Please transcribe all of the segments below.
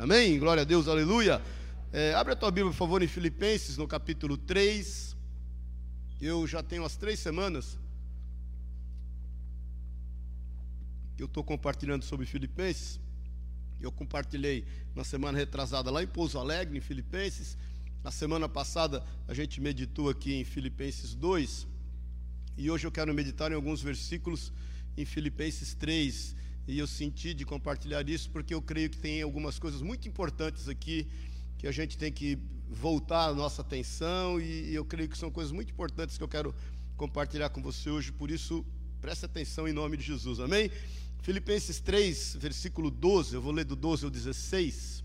Amém? Glória a Deus, aleluia. É, abre a tua Bíblia, por favor, em Filipenses, no capítulo 3. Eu já tenho as três semanas que eu estou compartilhando sobre Filipenses. Eu compartilhei na semana retrasada lá em Pouso Alegre, em Filipenses. Na semana passada a gente meditou aqui em Filipenses 2. E hoje eu quero meditar em alguns versículos em Filipenses 3. E eu senti de compartilhar isso porque eu creio que tem algumas coisas muito importantes aqui que a gente tem que voltar a nossa atenção. E eu creio que são coisas muito importantes que eu quero compartilhar com você hoje. Por isso, preste atenção em nome de Jesus. Amém? Filipenses 3, versículo 12, eu vou ler do 12 ao 16.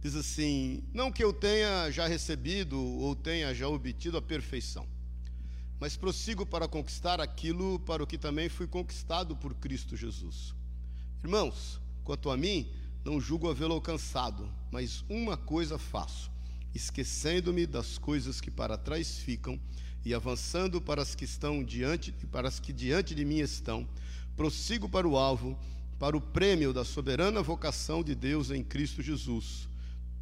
Diz assim: Não que eu tenha já recebido ou tenha já obtido a perfeição, mas prossigo para conquistar aquilo para o que também fui conquistado por Cristo Jesus. Irmãos, quanto a mim, não julgo havê-lo alcançado, mas uma coisa faço, esquecendo-me das coisas que para trás ficam e avançando para as que estão diante, para as que diante de mim estão prossigo para o alvo, para o prêmio da soberana vocação de Deus em Cristo Jesus.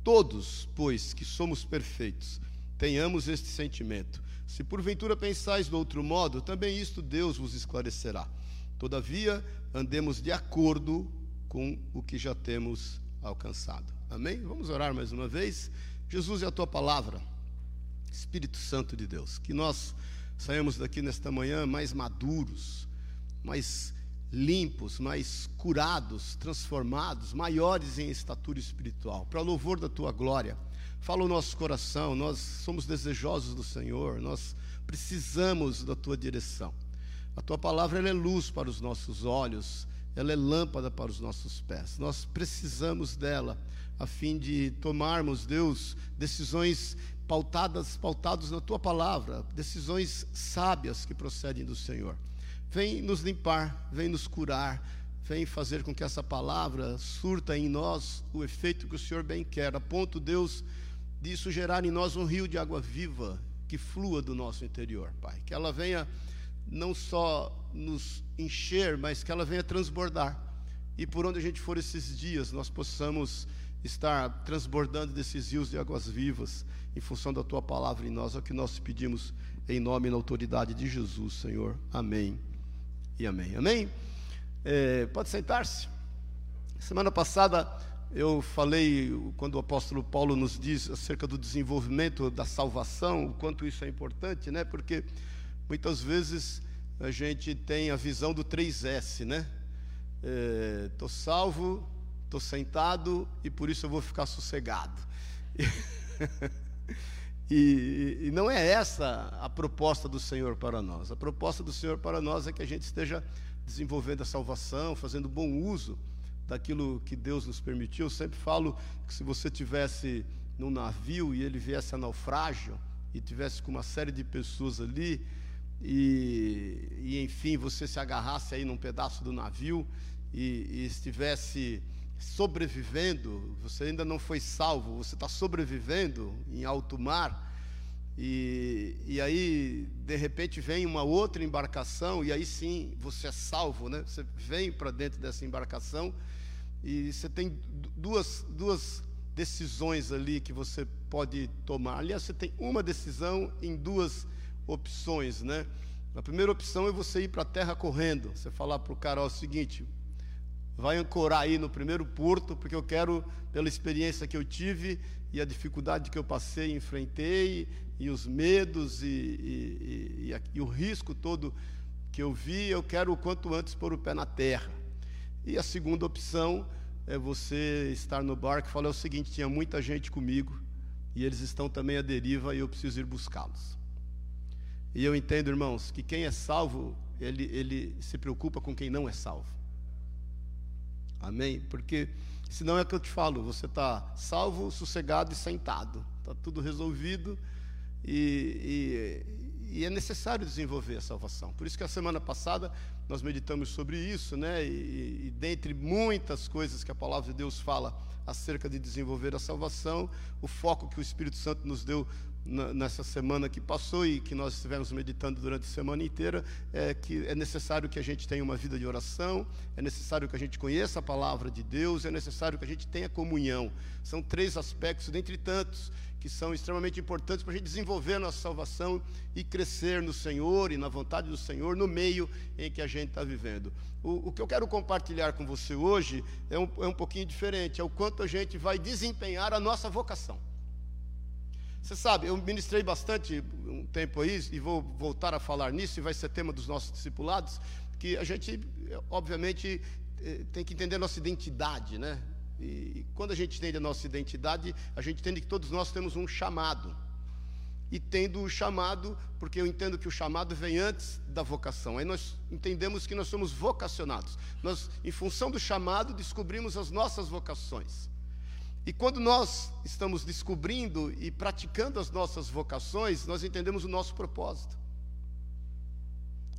Todos, pois, que somos perfeitos, tenhamos este sentimento. Se porventura pensais de outro modo, também isto Deus vos esclarecerá. Todavia, andemos de acordo com o que já temos alcançado. Amém? Vamos orar mais uma vez. Jesus é a tua palavra, Espírito Santo de Deus, que nós saímos daqui nesta manhã mais maduros, mais limpos, mais curados, transformados, maiores em estatura espiritual, para louvor da tua glória. Fala o nosso coração, nós somos desejosos do Senhor, nós precisamos da tua direção. A tua palavra é luz para os nossos olhos, ela é lâmpada para os nossos pés. Nós precisamos dela a fim de tomarmos, Deus, decisões pautadas, pautadas na tua palavra, decisões sábias que procedem do Senhor. Vem nos limpar, vem nos curar, vem fazer com que essa palavra surta em nós o efeito que o Senhor bem quer, a ponto, Deus, disso gerar em nós um rio de água viva que flua do nosso interior, Pai. Que ela venha não só nos encher, mas que ela venha transbordar. E por onde a gente for esses dias, nós possamos estar transbordando desses rios de águas vivas, em função da tua palavra em nós. É o que nós pedimos em nome e na autoridade de Jesus, Senhor. Amém e amém. Amém? É, pode sentar-se. Semana passada eu falei, quando o apóstolo Paulo nos diz acerca do desenvolvimento da salvação, o quanto isso é importante, né? Porque muitas vezes a gente tem a visão do 3S, né? Estou é, salvo, estou sentado e por isso eu vou ficar sossegado. E, e, não é essa a proposta do Senhor para nós. A proposta do Senhor para nós é que a gente esteja desenvolvendo a salvação, fazendo bom uso daquilo que Deus nos permitiu. Eu sempre falo que se você tivesse num navio e ele viesse a naufrágio e tivesse com uma série de pessoas ali e, e enfim você se agarrasse aí num pedaço do navio e, e estivesse sobrevivendo, você ainda não foi salvo, você está sobrevivendo em alto mar, e, e aí, de repente, vem uma outra embarcação, e aí sim você é salvo, né? Você vem para dentro dessa embarcação, e você tem duas, duas decisões ali que você pode tomar. Aliás, você tem uma decisão em duas opções, né? A primeira opção é você ir para a terra correndo. Você falar para o cara ó, o seguinte: vai ancorar aí no primeiro porto, porque eu quero, pela experiência que eu tive e a dificuldade que eu passei, enfrentei, e os medos e, e, e, e o risco todo que eu vi, eu quero o quanto antes pôr o pé na terra. E a segunda opção é você estar no barco e falar o seguinte: tinha muita gente comigo e eles estão também à deriva e eu preciso ir buscá-los. E eu entendo, irmãos, que quem é salvo, ele, ele se preocupa com quem não é salvo. Amém? Porque senão é que eu te falo, você está salvo, sossegado e sentado. Está tudo resolvido e, e, e, é necessário desenvolver a salvação. Por isso que a semana passada nós meditamos sobre isso, né? E, e dentre muitas coisas que a palavra de Deus fala acerca de desenvolver a salvação, o foco que o Espírito Santo nos deu nessa semana que passou e que nós estivemos meditando durante a semana inteira é que é necessário que a gente tenha uma vida de oração, é necessário que a gente conheça a palavra de Deus, é necessário que a gente tenha comunhão. São três aspectos, dentre tantos, que são extremamente importantes para a gente desenvolver a nossa salvação e crescer no Senhor e na vontade do Senhor no meio em que a gente está vivendo. O, o, que eu quero compartilhar com você hoje é um, é um pouquinho diferente, é o quanto a gente vai desempenhar a nossa vocação. Você sabe, eu ministrei bastante um tempo aí, e vou voltar a falar nisso, e vai ser tema dos nossos discipulados, que a gente, obviamente, eh, tem que entender a nossa identidade, né? E quando a gente entende a nossa identidade, a gente entende que todos nós temos um chamado. E tendo o chamado, porque eu entendo que o chamado vem antes da vocação. Aí nós entendemos que nós somos vocacionados. Nós, em função do chamado, descobrimos as nossas vocações. E quando nós estamos descobrindo e praticando as nossas vocações, nós entendemos o nosso propósito.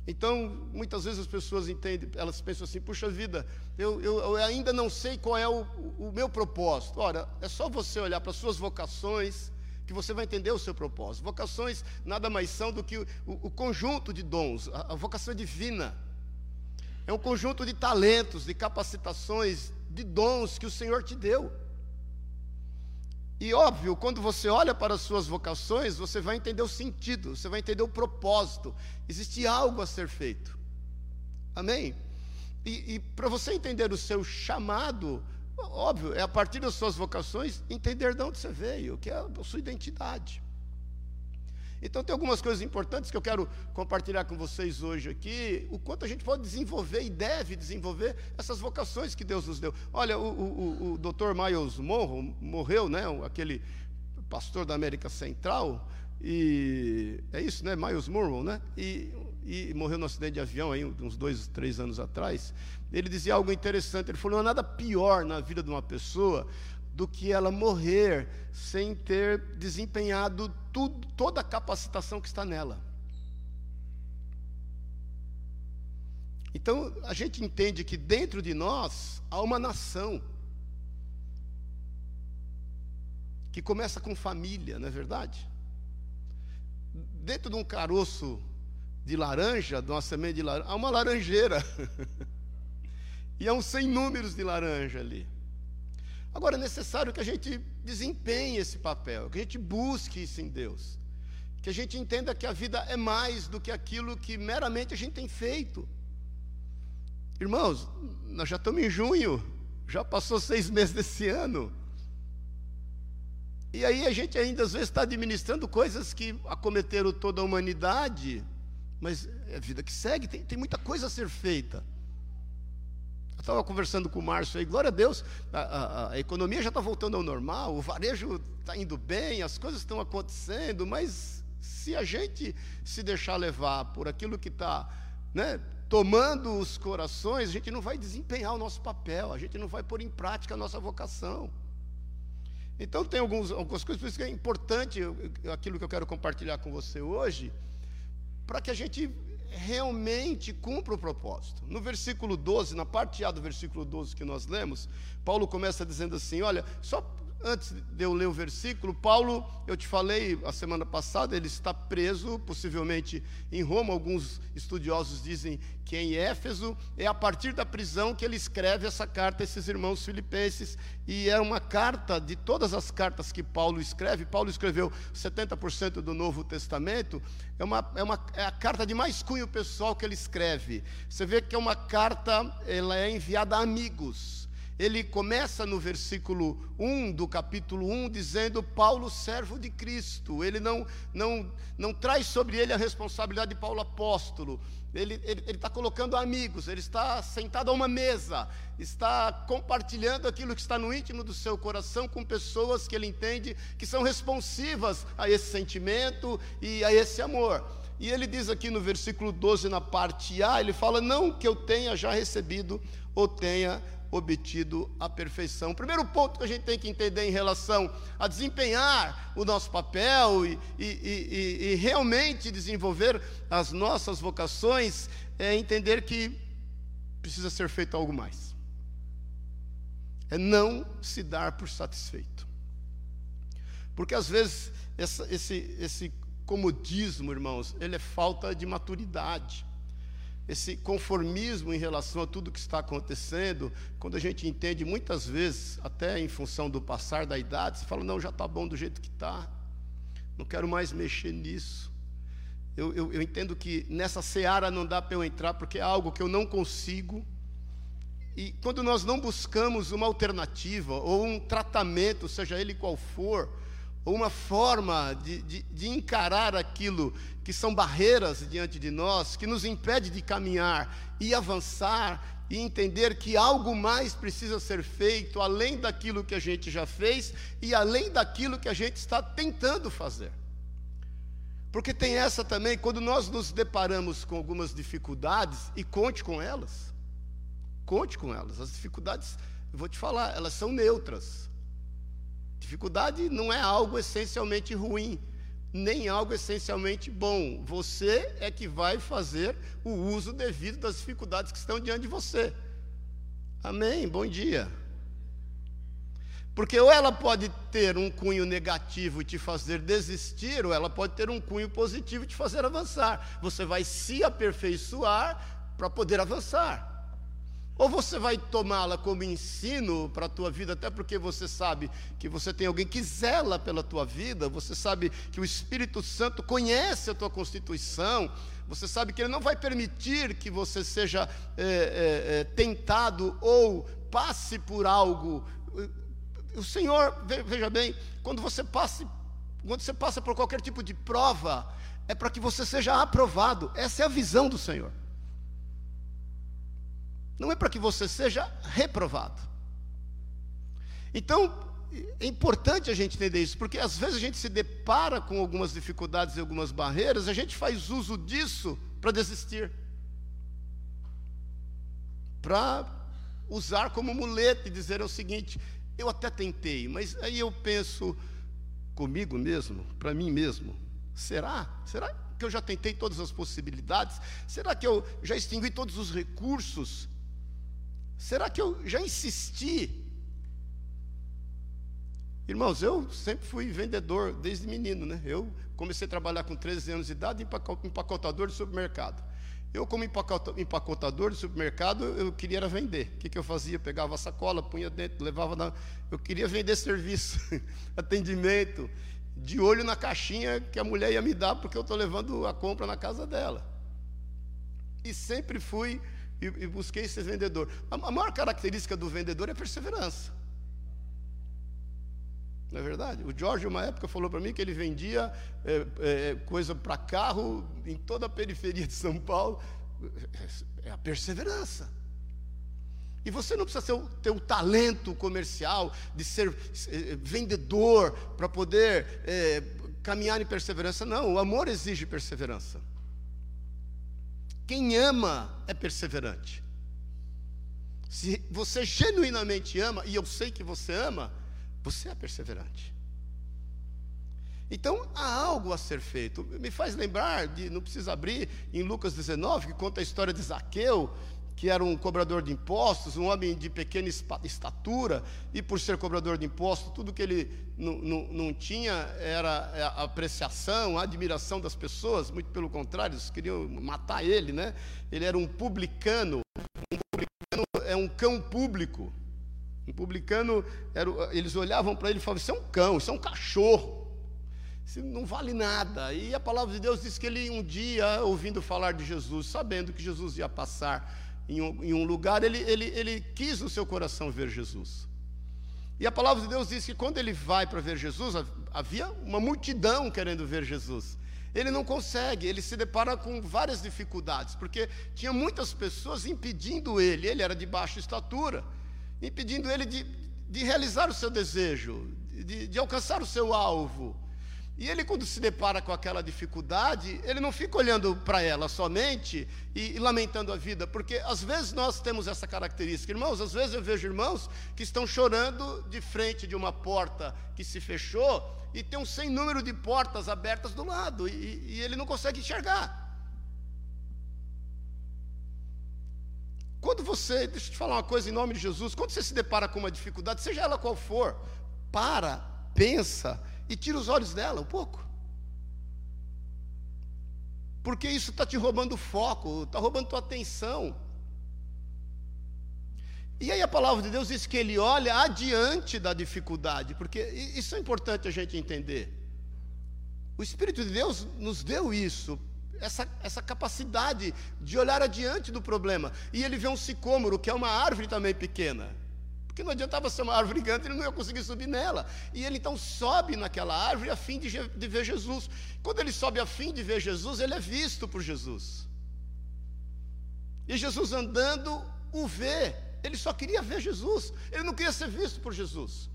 Então, muitas vezes as pessoas entendem, elas pensam assim: puxa vida, eu, eu, eu ainda não sei qual é o, o, meu propósito. Ora, é só você olhar para as suas vocações que você vai entender o seu propósito. Vocações nada mais são do que o, o conjunto de dons, a, a vocação é divina. É um conjunto de talentos, de capacitações, de dons que o Senhor te deu. E óbvio, quando você olha para as suas vocações, você vai entender o sentido, você vai entender o propósito. Existe algo a ser feito. Amém? E, e para você entender o seu chamado, óbvio, é a partir das suas vocações entender de onde você veio, que é a sua identidade. Então, tem algumas coisas importantes que eu quero compartilhar com vocês hoje aqui, o quanto a gente pode desenvolver e deve desenvolver essas vocações que Deus nos deu. Olha, o, o, o Dr. Miles Monroe morreu, né, aquele pastor da América Central, e é isso, né, Miles Monroe, né, e, e morreu no acidente de avião aí uns dois, três anos atrás. Ele dizia algo interessante, ele falou, não há nada pior na vida de uma pessoa do que ela morrer sem ter desempenhado tudo, toda a capacitação que está nela. Então, a gente entende que dentro de nós há uma nação que começa com família, não é verdade? Dentro de um caroço de laranja, de uma semente de laranja, há uma laranjeira. e há uns sem números de laranja ali. Agora é necessário que a gente desempenhe esse papel, que a gente busque isso em Deus, que a gente entenda que a vida é mais do que aquilo que meramente a gente tem feito. Irmãos, nós já estamos em junho, já passou seis meses desse ano. E aí a gente ainda às vezes está administrando coisas que acometeram toda a humanidade, mas é a vida que segue, tem, tem muita coisa a ser feita estava conversando com o Márcio aí, glória a Deus, a, a, a economia já está voltando ao normal, o varejo está indo bem, as coisas estão acontecendo, mas se a gente se deixar levar por aquilo que está né, tomando os corações, a gente não vai desempenhar o nosso papel, a gente não vai pôr em prática a nossa vocação. Então tem alguns, algumas coisas, por isso que é importante aquilo que eu quero compartilhar com você hoje, para que a gente realmente cumpra o propósito. No versículo 12, na parte A do versículo 12 que nós lemos, Paulo começa dizendo assim: Olha, só antes de eu ler o versículo, Paulo, eu te falei a semana passada, ele está preso, possivelmente em Roma. Alguns estudiosos dizem que em Éfeso. É a partir da prisão que ele escreve essa carta a esses irmãos filipenses. E é uma carta de todas as cartas que Paulo escreve. Paulo escreveu 70% do Novo Testamento. É, uma, é, uma, é a carta de mais cunho pessoal que ele escreve. Você vê que é uma carta, ela é enviada a amigos ele começa no versículo 1 do capítulo 1 dizendo Paulo, servo de Cristo. Ele não, não, não traz sobre ele a responsabilidade de Paulo apóstolo. Ele está colocando amigos, ele está sentado a uma mesa, está compartilhando aquilo que está no íntimo do seu coração com pessoas que ele entende que são responsivas a esse sentimento e a esse amor. E ele diz aqui no versículo 12, na parte A, ele fala: Não que eu tenha já recebido ou tenha obtido a perfeição. O primeiro ponto que a gente tem que entender em relação a desempenhar o nosso papel e, e, e, e realmente desenvolver as nossas vocações é entender que precisa ser feito algo mais. É não se dar por satisfeito. Porque às vezes essa, esse, esse comodismo, irmãos, ele é falta de maturidade esse conformismo em relação a tudo que está acontecendo, quando a gente entende muitas vezes, até em função do passar da idade, você fala, não, já está bom do jeito que está, não quero mais mexer nisso. Eu, eu, eu entendo que nessa seara não dá para eu entrar, porque é algo que eu não consigo. E quando nós não buscamos uma alternativa, ou um tratamento, seja ele qual for, ou uma forma de, de, de, encarar aquilo que são barreiras diante de nós, que nos impede de caminhar e avançar e entender que algo mais precisa ser feito além daquilo que a gente já fez e além daquilo que a gente está tentando fazer. Porque tem essa também, quando nós nos deparamos com algumas dificuldades, e conte com elas, conte com elas, as dificuldades, eu vou te falar, elas são neutras. Dificuldade não é algo essencialmente ruim, nem algo essencialmente bom. Você é que vai fazer o uso devido das dificuldades que estão diante de você. Amém? Bom dia. Porque ou ela pode ter um cunho negativo e te fazer desistir, ou ela pode ter um cunho positivo e te fazer avançar. Você vai se aperfeiçoar para poder avançar. Ou você vai tomá-la como ensino para a tua vida, até porque você sabe que você tem alguém que zela pela tua vida, você sabe que o Espírito Santo conhece a tua constituição, você sabe que ele não vai permitir que você seja é, é, tentado ou passe por algo. O Senhor, veja bem, quando você passe, quando você passa por qualquer tipo de prova, é para que você seja aprovado. Essa é a visão do Senhor. Não é para que você seja reprovado. Então, é importante a gente entender isso, porque às vezes a gente se depara com algumas dificuldades e algumas barreiras, a gente faz uso disso para desistir. Para usar como muleta e dizer o seguinte: eu até tentei, mas aí eu penso comigo mesmo, para mim mesmo, será? Será que eu já tentei todas as possibilidades? Será que eu já extingui todos os recursos Será que eu já insisti? Irmãos, eu sempre fui vendedor desde menino, né? Eu comecei a trabalhar com 13 anos de idade, empacotador de supermercado. Eu, como empacotador de supermercado, eu queria era vender. O que, que eu fazia? Pegava a sacola, punha dentro, levava na. Eu queria vender serviço, atendimento, de olho na caixinha que a mulher ia me dar, porque eu estou levando a compra na casa dela. E sempre fui e, e busquei ser vendedor. A, a maior característica do vendedor é perseverança. Não é verdade? O Jorge, uma época, falou para mim que ele vendia é, é, coisa para carro em toda a periferia de São Paulo. É a perseverança. E você não precisa ter o, ter o talento comercial de ser é, vendedor para poder é, caminhar em perseverança. Não, o amor exige perseverança. Quem ama é perseverante. Se você genuinamente ama, e eu sei que você ama, você é perseverante. Então há algo a ser feito. Me faz lembrar de, não precisa abrir, em Lucas 19, que conta a história de Zaqueu, que era um cobrador de impostos, um homem de pequena estatura, e por ser cobrador de impostos, tudo que ele não, tinha era é, a apreciação, a admiração das pessoas, muito pelo contrário, eles queriam matar ele, né? Ele era um publicano, um publicano é um cão público. Um publicano, era, eles olhavam para ele e falavam: Isso é um cão, isso é um cachorro, isso não vale nada. E a palavra de Deus diz que ele, um dia, ouvindo falar de Jesus, sabendo que Jesus ia passar em um, em um lugar, ele, ele, ele quis no seu coração ver Jesus. E a palavra de Deus diz que quando ele vai para ver Jesus, havia uma multidão querendo ver Jesus. Ele não consegue, ele se depara com várias dificuldades, porque tinha muitas pessoas impedindo ele, ele era de baixa estatura, impedindo ele de, de realizar o seu desejo, de, de alcançar o seu alvo. E ele, quando se depara com aquela dificuldade, ele não fica olhando para ela somente e, e, lamentando a vida, porque às vezes nós temos essa característica. Irmãos, às vezes eu vejo irmãos que estão chorando de frente de uma porta que se fechou e tem um sem número de portas abertas do lado, e, e ele não consegue enxergar. Quando você, deixa eu te falar uma coisa em nome de Jesus, quando você se depara com uma dificuldade, seja ela qual for, para, pensa e tira os olhos dela um pouco. Porque isso está te roubando foco, está roubando tua atenção. E aí a palavra de Deus diz que ele olha adiante da dificuldade, porque isso é importante a gente entender. O Espírito de Deus nos deu isso, essa, essa capacidade de olhar adiante do problema. E ele vê um sicômoro, que é uma árvore também pequena. Porque não adiantava ser uma árvore grande, ele não ia conseguir subir nela. E ele então sobe naquela árvore a fim de, de ver Jesus. Quando ele sobe a fim de ver Jesus, ele é visto por Jesus. E Jesus andando o vê. Ele só queria ver Jesus. Ele não queria ser visto por Jesus.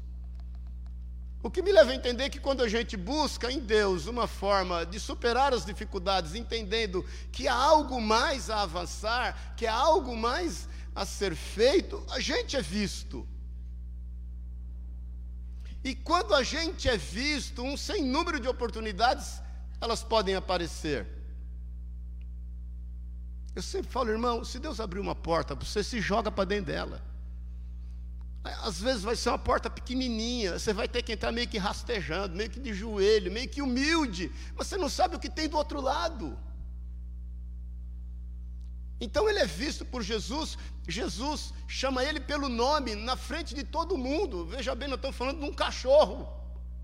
O que me leva a entender que quando a gente busca em Deus uma forma de superar as dificuldades, entendendo que há algo mais a avançar, que há algo mais a ser feito, a gente é visto. E quando a gente é visto, um sem número de oportunidades, elas podem aparecer. Eu sempre falo, irmão, se Deus abrir uma porta, você se joga para dentro dela. Às vezes vai ser uma porta pequenininha, você vai ter que entrar meio que rastejando, meio que de joelho, meio que humilde, mas você não sabe o que tem do outro lado. Então ele é visto por Jesus, Jesus chama ele pelo nome na frente de todo mundo. Veja bem, nós estamos falando de um cachorro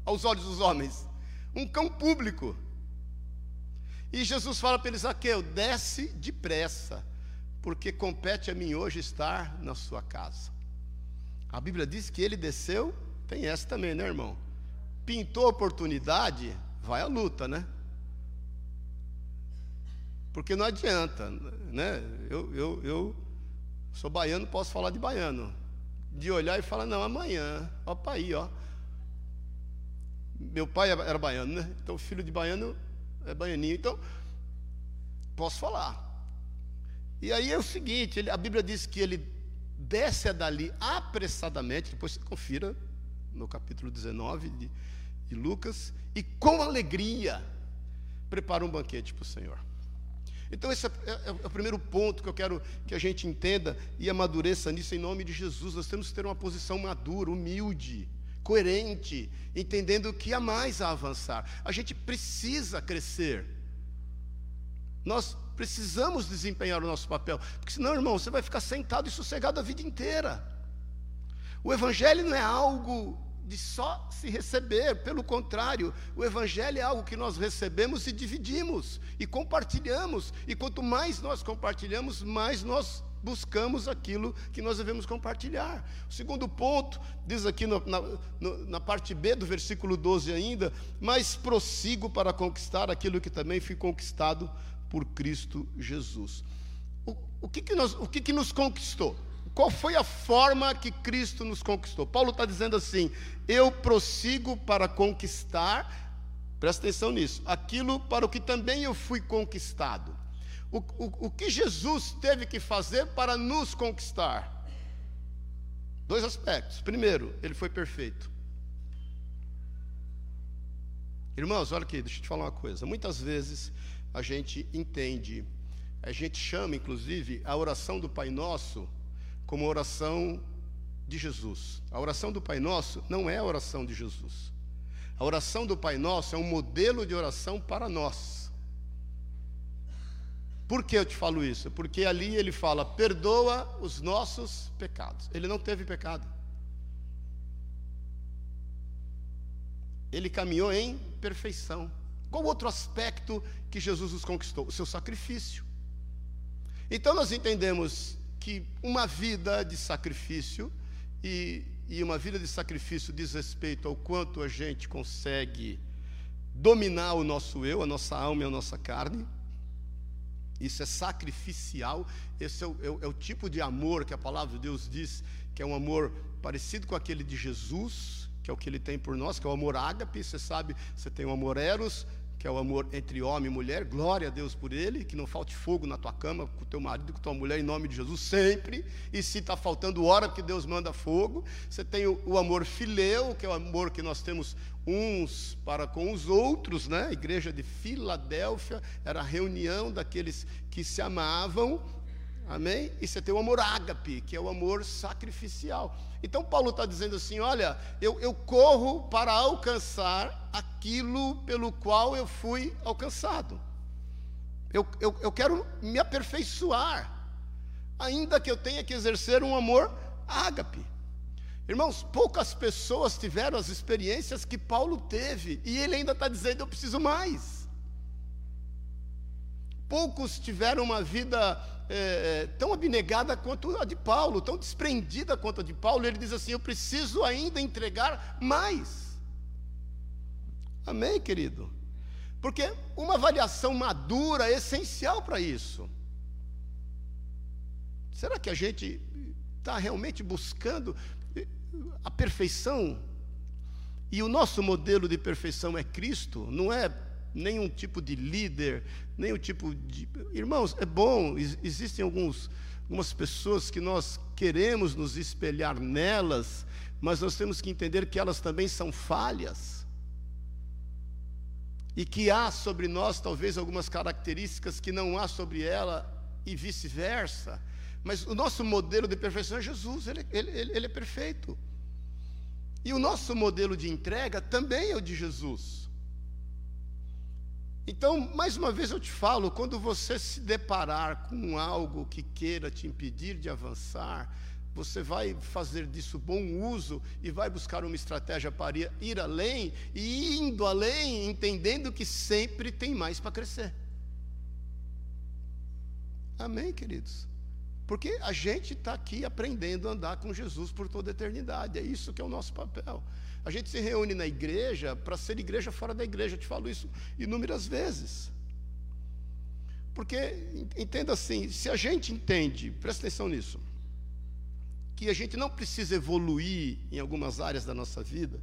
aos olhos dos homens, um cão público. E Jesus fala para ele: Zaqueu, desce depressa, porque compete a mim hoje estar na sua casa. A Bíblia diz que ele desceu, tem essa também, né, irmão? Pintou a oportunidade, vai à luta, né? Porque não adianta, né? Eu, eu, eu sou baiano, posso falar de baiano. De olhar e falar, não, amanhã, ó para aí, ó. Meu pai era baiano, né? Então filho de baiano é baianinho. Então, posso falar. E aí é o seguinte, ele, a Bíblia diz que ele desce dali apressadamente, depois você confira no capítulo 19 de, de Lucas, e com alegria prepara um banquete para o Senhor. Então, esse é, é, é, o primeiro ponto que eu quero que a gente entenda e amadureça nisso em nome de Jesus. Nós temos que ter uma posição madura, humilde, coerente, entendendo que há mais a avançar. A gente precisa crescer. Nós precisamos desempenhar o nosso papel, porque senão, irmão, você vai ficar sentado e sossegado a vida inteira. O Evangelho não é algo de só se receber, pelo contrário, o Evangelho é algo que nós recebemos e dividimos e compartilhamos, e quanto mais nós compartilhamos, mais nós buscamos aquilo que nós devemos compartilhar. O segundo ponto, diz aqui na, na, parte B do versículo 12 ainda, mas prossigo para conquistar aquilo que também fui conquistado por Cristo Jesus. O, o, que, que, nós, o que, que nos conquistou? Qual foi a forma que Cristo nos conquistou? Paulo está dizendo assim: eu prossigo para conquistar, presta atenção nisso, aquilo para o que também eu fui conquistado. O, o, o que Jesus teve que fazer para nos conquistar? Dois aspectos. Primeiro, ele foi perfeito. Irmãos, olha aqui, deixa eu te falar uma coisa. Muitas vezes a gente entende, a gente chama, inclusive, a oração do Pai Nosso como a oração de Jesus. A oração do Pai Nosso não é a oração de Jesus. A oração do Pai Nosso é um modelo de oração para nós. Por que eu te falo isso? Porque ali ele fala: perdoa os nossos pecados. Ele não teve pecado. Ele caminhou em perfeição. Qual outro aspecto que Jesus nos conquistou? O seu sacrifício. Então nós entendemos que uma vida de sacrifício, e, e uma vida de sacrifício diz respeito ao quanto a gente consegue dominar o nosso eu, a nossa alma e a nossa carne. Isso é sacrificial, esse é o, é, é o, tipo de amor que a palavra de Deus diz que é um amor parecido com aquele de Jesus, que é o que ele tem por nós, que é o amor ágape, você sabe, você tem o amor eros, que é o amor entre homem e mulher, glória a Deus por ele, que não falte fogo na tua cama com o teu marido, com tua mulher, em nome de Jesus, sempre, e se está faltando hora, porque Deus manda fogo, você tem o, o, amor fileu, que é o amor que nós temos uns para com os outros, né? A igreja de Filadélfia era a reunião daqueles que se amavam, Amém? E você tem o amor ágape, que é o amor sacrificial. Então Paulo está dizendo assim: olha, eu, eu corro para alcançar aquilo pelo qual eu fui alcançado. Eu, eu, eu quero me aperfeiçoar, ainda que eu tenha que exercer um amor ágape. Irmãos, poucas pessoas tiveram as experiências que Paulo teve, e ele ainda está dizendo: eu preciso mais. Poucos tiveram uma vida é, é, tão abnegada quanto a de Paulo, tão desprendida quanto a de Paulo. Ele diz assim: Eu preciso ainda entregar mais. Amém, querido? Porque uma avaliação madura é essencial para isso. Será que a gente está realmente buscando eh, a perfeição? E o nosso modelo de perfeição é Cristo, não é nenhum tipo de líder, nenhum tipo de. Irmãos, é bom, existem alguns, algumas pessoas que nós queremos nos espelhar nelas, mas nós temos que entender que elas também são falhas. E que há sobre nós talvez algumas características que não há sobre ela, e vice-versa. Mas o nosso modelo de perfeição é Jesus, ele, ele, ele é perfeito. E o nosso modelo de entrega também é o de Jesus. Então, mais uma vez eu te falo, quando você se deparar com algo que queira te impedir de avançar, você vai fazer disso bom uso e vai buscar uma estratégia para ir além, e indo além, entendendo que sempre tem mais para crescer. Amém, queridos? Porque a gente está aqui aprendendo a andar com Jesus por toda a eternidade, é isso que é o nosso papel. A gente se reúne na igreja para ser igreja fora da igreja, eu te falo isso inúmeras vezes. Porque, entenda assim, se a gente entende, presta atenção nisso, que a gente não precisa evoluir em algumas áreas da nossa vida,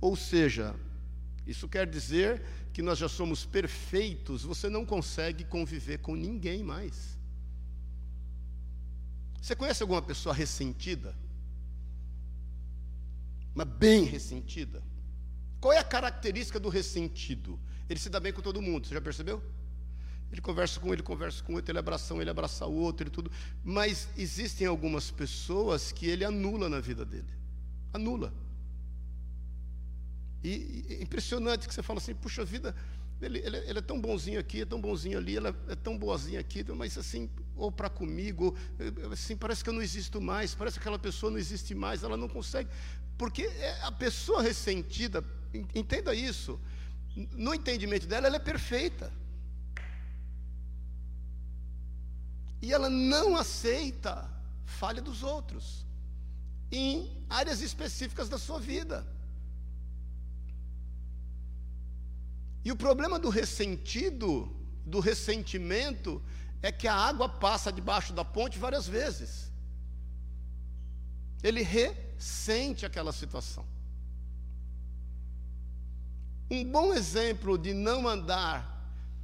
ou seja, isso quer dizer que nós já somos perfeitos, você não consegue conviver com ninguém mais. Você conhece alguma pessoa ressentida? Mas bem ressentida. Qual é a característica do ressentido? Ele se dá bem com todo mundo, você já percebeu? Ele conversa com ele, conversa com outro, ele abraça um, ele abraça o outro, e tudo. Mas existem algumas pessoas que ele anula na vida dele. Anula. E, e é impressionante que você fala assim, puxa vida, ele, ele, ele, é tão bonzinho aqui, é tão bonzinho ali, ela é tão boazinha aqui, mas assim, ou para comigo, assim, parece que eu não existo mais, parece que aquela pessoa não existe mais, ela não consegue. Porque é, a pessoa ressentida, entenda isso, no entendimento dela, ela é perfeita. E ela não aceita falha dos outros em áreas específicas da sua vida. E o problema do ressentido, do ressentimento, é que a água passa debaixo da ponte várias vezes. Ele ressente aquela situação. Um bom exemplo de não andar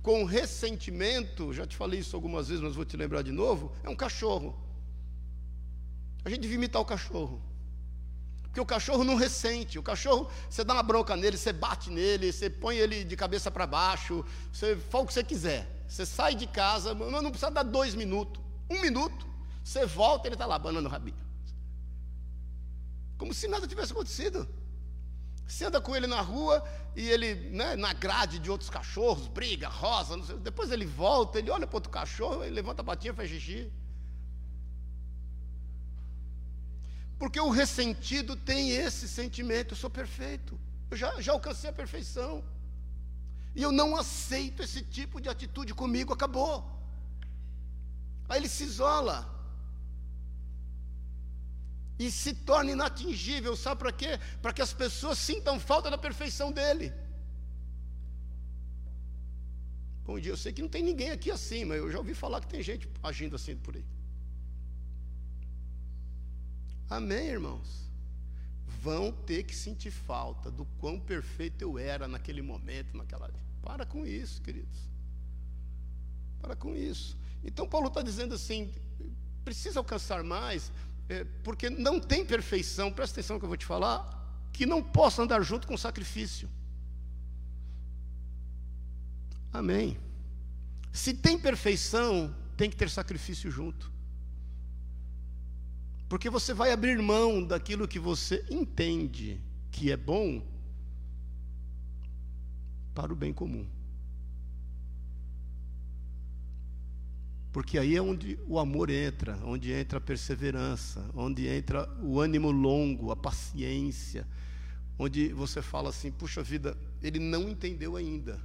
com ressentimento, já te falei isso algumas vezes, mas vou te lembrar de novo, é um cachorro. A gente devia imitar o cachorro. Porque o cachorro não ressente. O cachorro, você dá uma bronca nele, você bate nele, você põe ele de cabeça para baixo, você faz o que você quiser. Você sai de casa, mas não precisa dar dois minutos. Um minuto, você volta, ele está lá, banando o rabinho. Como se nada tivesse acontecido. Você anda com ele na rua e ele, né, na grade de outros cachorros, briga, rosa, depois ele volta, ele olha para outro cachorro, ele levanta a patinha, faz xixi. Porque o ressentido tem esse sentimento: eu sou perfeito, eu já, já alcancei a perfeição. E eu não aceito esse tipo de atitude comigo, acabou. Aí ele se isola. E se torna inatingível, sabe para quê? Para que as pessoas sintam falta da perfeição dele. Bom dia, eu sei que não tem ninguém aqui assim, mas eu já ouvi falar que tem gente agindo assim por aí. Amém, irmãos? vão ter que sentir falta do quão perfeito eu era naquele momento, naquela. Para com isso, queridos. Para com isso. Então, Paulo está dizendo assim: precisa alcançar mais, é, porque não tem perfeição, presta atenção no que eu vou te falar, que não possa andar junto com sacrifício. Amém. Se tem perfeição, tem que ter sacrifício junto. Porque você vai abrir mão daquilo que você entende que é bom para o bem comum. Porque aí é onde o amor entra, onde entra a perseverança, onde entra o ânimo longo, a paciência, onde você fala assim: puxa vida, ele não entendeu ainda,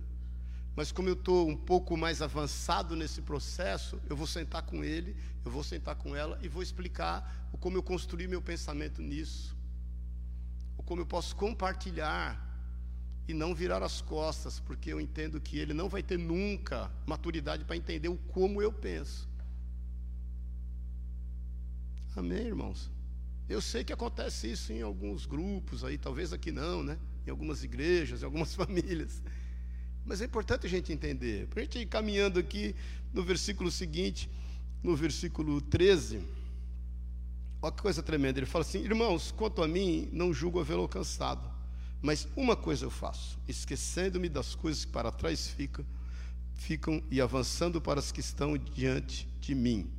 mas como eu estou um pouco mais avançado nesse processo, eu vou sentar com ele, eu vou sentar com ela e vou explicar como eu construí meu pensamento nisso, o como eu posso compartilhar e não virar as costas, porque eu entendo que ele não vai ter nunca maturidade para entender o como eu penso. Amém, irmãos? Eu sei que acontece isso em alguns grupos aí, talvez aqui não, né? Em algumas igrejas, em algumas famílias. Mas é importante a gente entender. Para a gente ir caminhando aqui no versículo seguinte, no versículo 13. Olha que coisa tremenda. Ele fala assim: Irmãos, quanto a mim, não julgo havê-lo alcançado. Mas uma coisa eu faço, esquecendo-me das coisas que para trás ficam, ficam e avançando para as que estão diante de mim.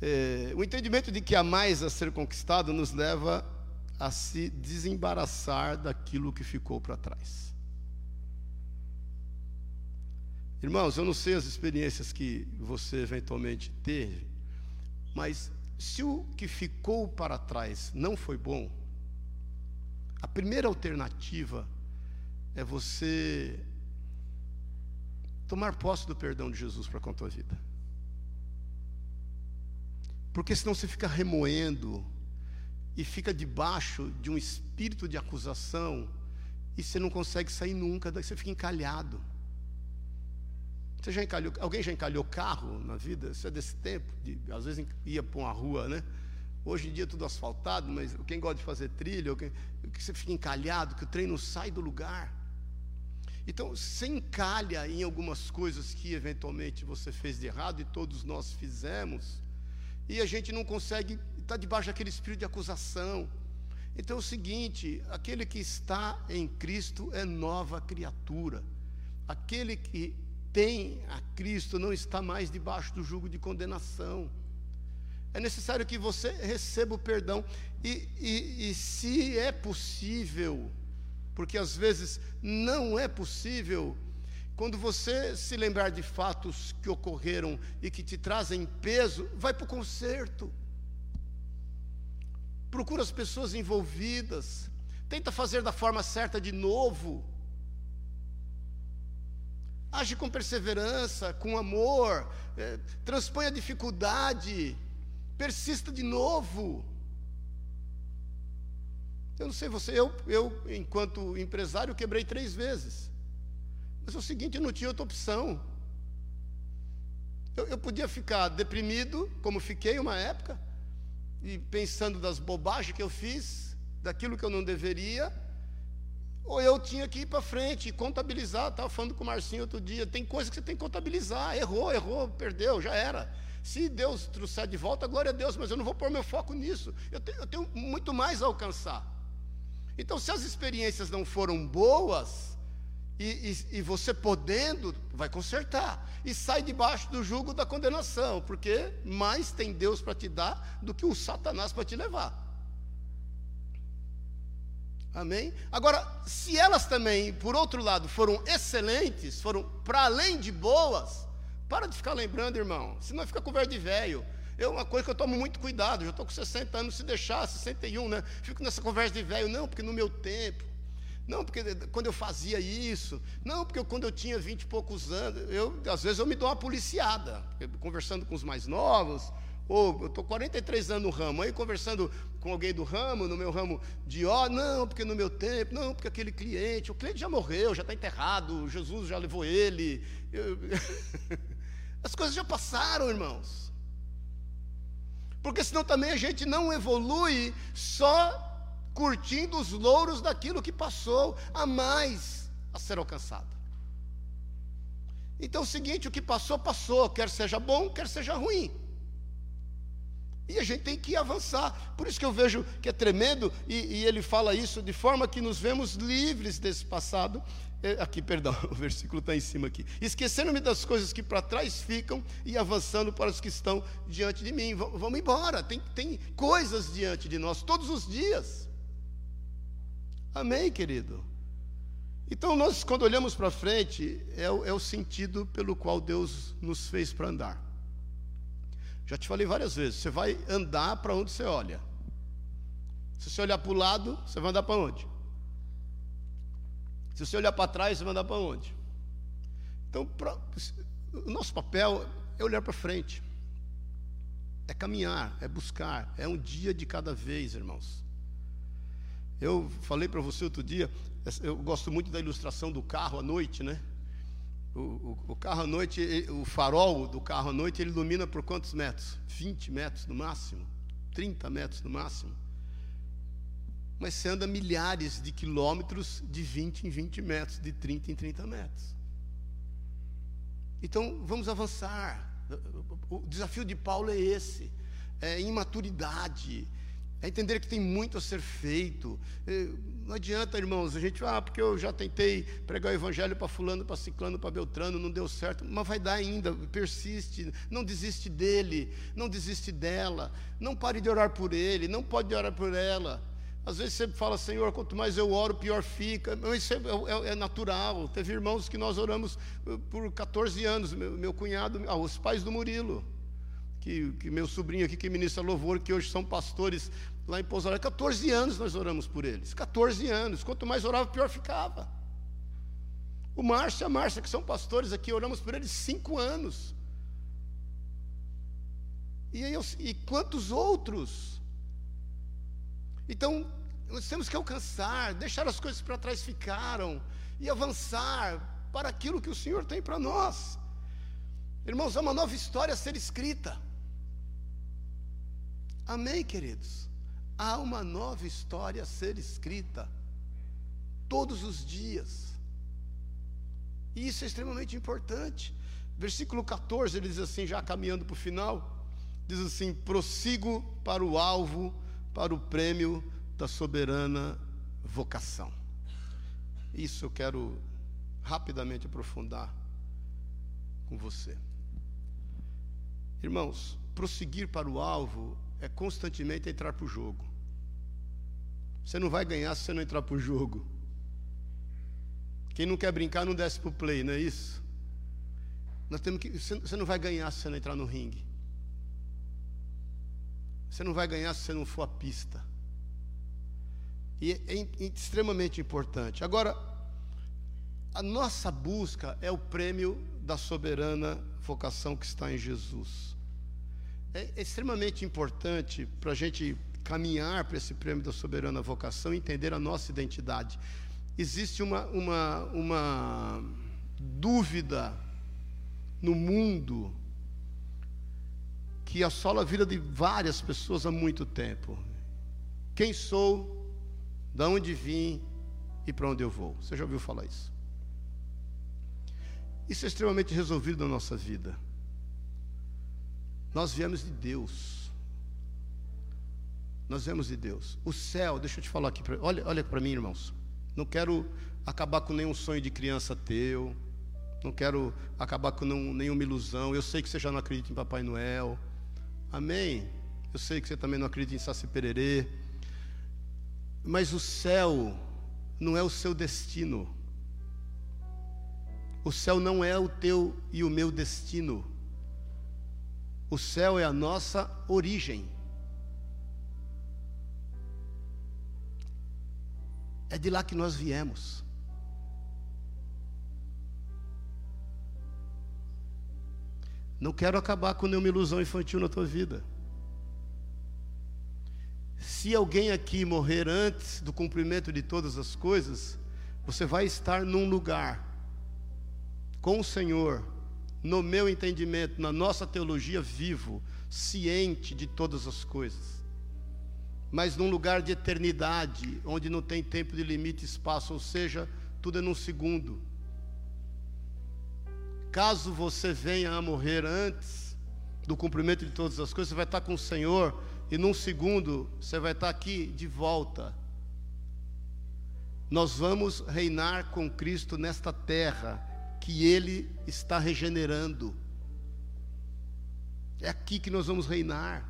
É, o entendimento de que há mais a ser conquistado nos leva a se desembaraçar daquilo que ficou para trás. Irmãos, eu não sei as experiências que você eventualmente teve, mas se o que ficou para trás não foi bom, a primeira alternativa é você tomar posse do perdão de Jesus para com a tua vida. Porque senão você fica remoendo e fica debaixo de um espírito de acusação e você não consegue sair nunca, daí você fica encalhado. Você já encalhou, alguém já encalhou carro na vida? Isso é desse tempo, de, às vezes ia para uma rua, né? Hoje em dia é tudo asfaltado, mas quem gosta de fazer trilha, quem, que você fica encalhado, que o trem não sai do lugar. Então, você encalha em algumas coisas que eventualmente você fez de errado e todos nós fizemos, e a gente não consegue estar tá debaixo daquele espírito de acusação. Então é o seguinte: aquele que está em Cristo é nova criatura. Aquele que tem a Cristo não está mais debaixo do jugo de condenação. É necessário que você receba o perdão. E, e, e se é possível, porque às vezes não é possível, quando você se lembrar de fatos que ocorreram e que te trazem peso, vai para o conserto. Procura as pessoas envolvidas. Tenta fazer da forma certa de novo. Age com perseverança, com amor, é, transpõe a dificuldade, persista de novo. Eu não sei você, eu, eu enquanto empresário quebrei três vezes. Mas é o seguinte, eu não tinha outra opção. Eu, eu podia ficar deprimido, como fiquei uma época, e pensando das bobagens que eu fiz, daquilo que eu não deveria, ou eu tinha que ir para frente e contabilizar. Estava falando com o Marcinho outro dia. Tem coisa que você tem que contabilizar. Errou, errou, perdeu, já era. Se Deus trouxer de volta, glória a Deus, mas eu não vou pôr meu foco nisso. Eu tenho, eu tenho muito mais a alcançar. Então, se as experiências não foram boas, e, e, e, você podendo, vai consertar. E sai debaixo do jugo da condenação, porque mais tem Deus para te dar do que o Satanás para te levar. Amém? Agora, se elas também, por outro lado, foram excelentes, foram para além de boas, para de ficar lembrando, irmão, senão fica com de velho. É uma coisa que eu tomo muito cuidado, já estou com 60 anos, se deixar, 61, né? Fico nessa conversa de velho, não, porque no meu tempo, não, porque quando eu fazia isso, não, porque quando eu tinha 20 e poucos anos, eu, às vezes eu me dou uma policiada, conversando com os mais novos, ou eu estou 43 anos no ramo, aí conversando com alguém do ramo, no meu ramo de ó, não, porque no meu tempo, não, porque aquele cliente, o cliente já morreu, já está enterrado, Jesus já levou ele. Eu... As coisas já passaram, irmãos. Porque senão também a gente não evolui só curtindo os louros daquilo que passou, a mais a ser alcançado. Então é o seguinte: o que passou, passou, quer seja bom, quer seja ruim. E a gente tem que avançar. Por isso que eu vejo que é tremendo, e, e ele fala isso de forma que nos vemos livres desse passado. É, aqui, perdão, o versículo está em cima aqui. Esquecendo-me das coisas que para trás ficam e avançando para os que estão diante de mim. V vamos embora, tem, tem coisas diante de nós todos os dias. Amém, querido? Então, nós, quando olhamos para frente, é, é o sentido pelo qual Deus nos fez para andar. Já te falei várias vezes, você vai andar para onde você olha. Se você olhar para o lado, você vai andar para onde? Se você olhar para trás, você vai andar para onde? Então, pra, o nosso papel é olhar para frente, é caminhar, é buscar, é um dia de cada vez, irmãos. Eu falei para você outro dia, eu gosto muito da ilustração do carro à noite, né? O, o, carro à noite, o farol do carro à noite, ele ilumina por quantos metros? 20 metros no máximo, 30 metros no máximo. Mas você anda milhares de quilômetros de 20 em 20 metros, de 30 em 30 metros. Então, vamos avançar. O desafio de Paulo é esse: é imaturidade, é entender que tem muito a ser feito. É, não adianta, irmãos, a gente, ah, porque eu já tentei pregar o evangelho para fulano, para ciclano, para beltrano, não deu certo, mas vai dar ainda, persiste, não desiste dele, não desiste dela, não pare de orar por ele, não pode orar por ela. Às vezes você fala, Senhor, quanto mais eu oro, pior fica. Isso é, é, é natural. Teve irmãos que nós oramos por 14 anos, meu, meu cunhado, ah, os pais do Murilo que, que meu sobrinho aqui que ministra louvor, que hoje são pastores lá em Pouso Alegre, 14 anos nós oramos por eles. 14 anos. Quanto mais orava, pior ficava. O Márcio e a Márcia, que são pastores aqui, oramos por eles cinco anos. E, eu, e quantos outros? Então, nós temos que alcançar, deixar as coisas para trás ficaram e avançar para aquilo que o Senhor tem para nós. Irmãos, há uma nova história a ser escrita. Amém, queridos? Há uma nova história a ser escrita todos os dias. E isso é extremamente importante. Versículo 14, ele diz assim, já caminhando para o final, diz assim: prossigo para o alvo, para o prêmio da soberana vocação. Isso eu quero rapidamente aprofundar com você. Irmãos, prosseguir para o alvo é constantemente entrar para o jogo. Você não vai ganhar se você não entrar para o jogo. Quem não quer brincar não desce para o play, não é isso? Nós temos que. Você não vai ganhar se você não entrar no ringue. Você não vai ganhar se você não for à pista. E é, é extremamente importante. Agora, a nossa busca é o prêmio da soberana vocação que está em Jesus. É extremamente importante para a gente caminhar para esse prêmio da soberana vocação entender a nossa identidade. Existe uma, uma, uma dúvida no mundo que assola a vida de várias pessoas há muito tempo. Quem sou, de onde vim e para onde eu vou? Você já ouviu falar isso? Isso é extremamente resolvido na nossa vida. Nós viemos de Deus. Nós viemos de Deus. O céu, deixa eu te falar aqui, olha, olha para mim, irmãos. Não quero acabar com nenhum sonho de criança teu. Não quero acabar com nenhum, nenhuma ilusão. Eu sei que você já não acredita em Papai Noel. Amém? Eu sei que você também não acredita em Saci Pererê. Mas o céu não é o seu destino. O céu não é o teu e o meu destino. O céu é a nossa origem. É de lá que nós viemos. Não quero acabar com nenhuma ilusão infantil na tua vida. Se alguém aqui morrer antes do cumprimento de todas as coisas, você vai estar num lugar com o Senhor, no meu entendimento, na nossa teologia, vivo, ciente de todas as coisas. mas num lugar de eternidade, onde não tem tempo de limite espaço, ou seja, tudo é num segundo. Caso você venha a morrer antes do cumprimento de todas as coisas, você vai estar com o Senhor e num segundo você vai estar aqui de volta. Nós vamos reinar com Cristo nesta terra que Ele está regenerando. É aqui que nós vamos reinar.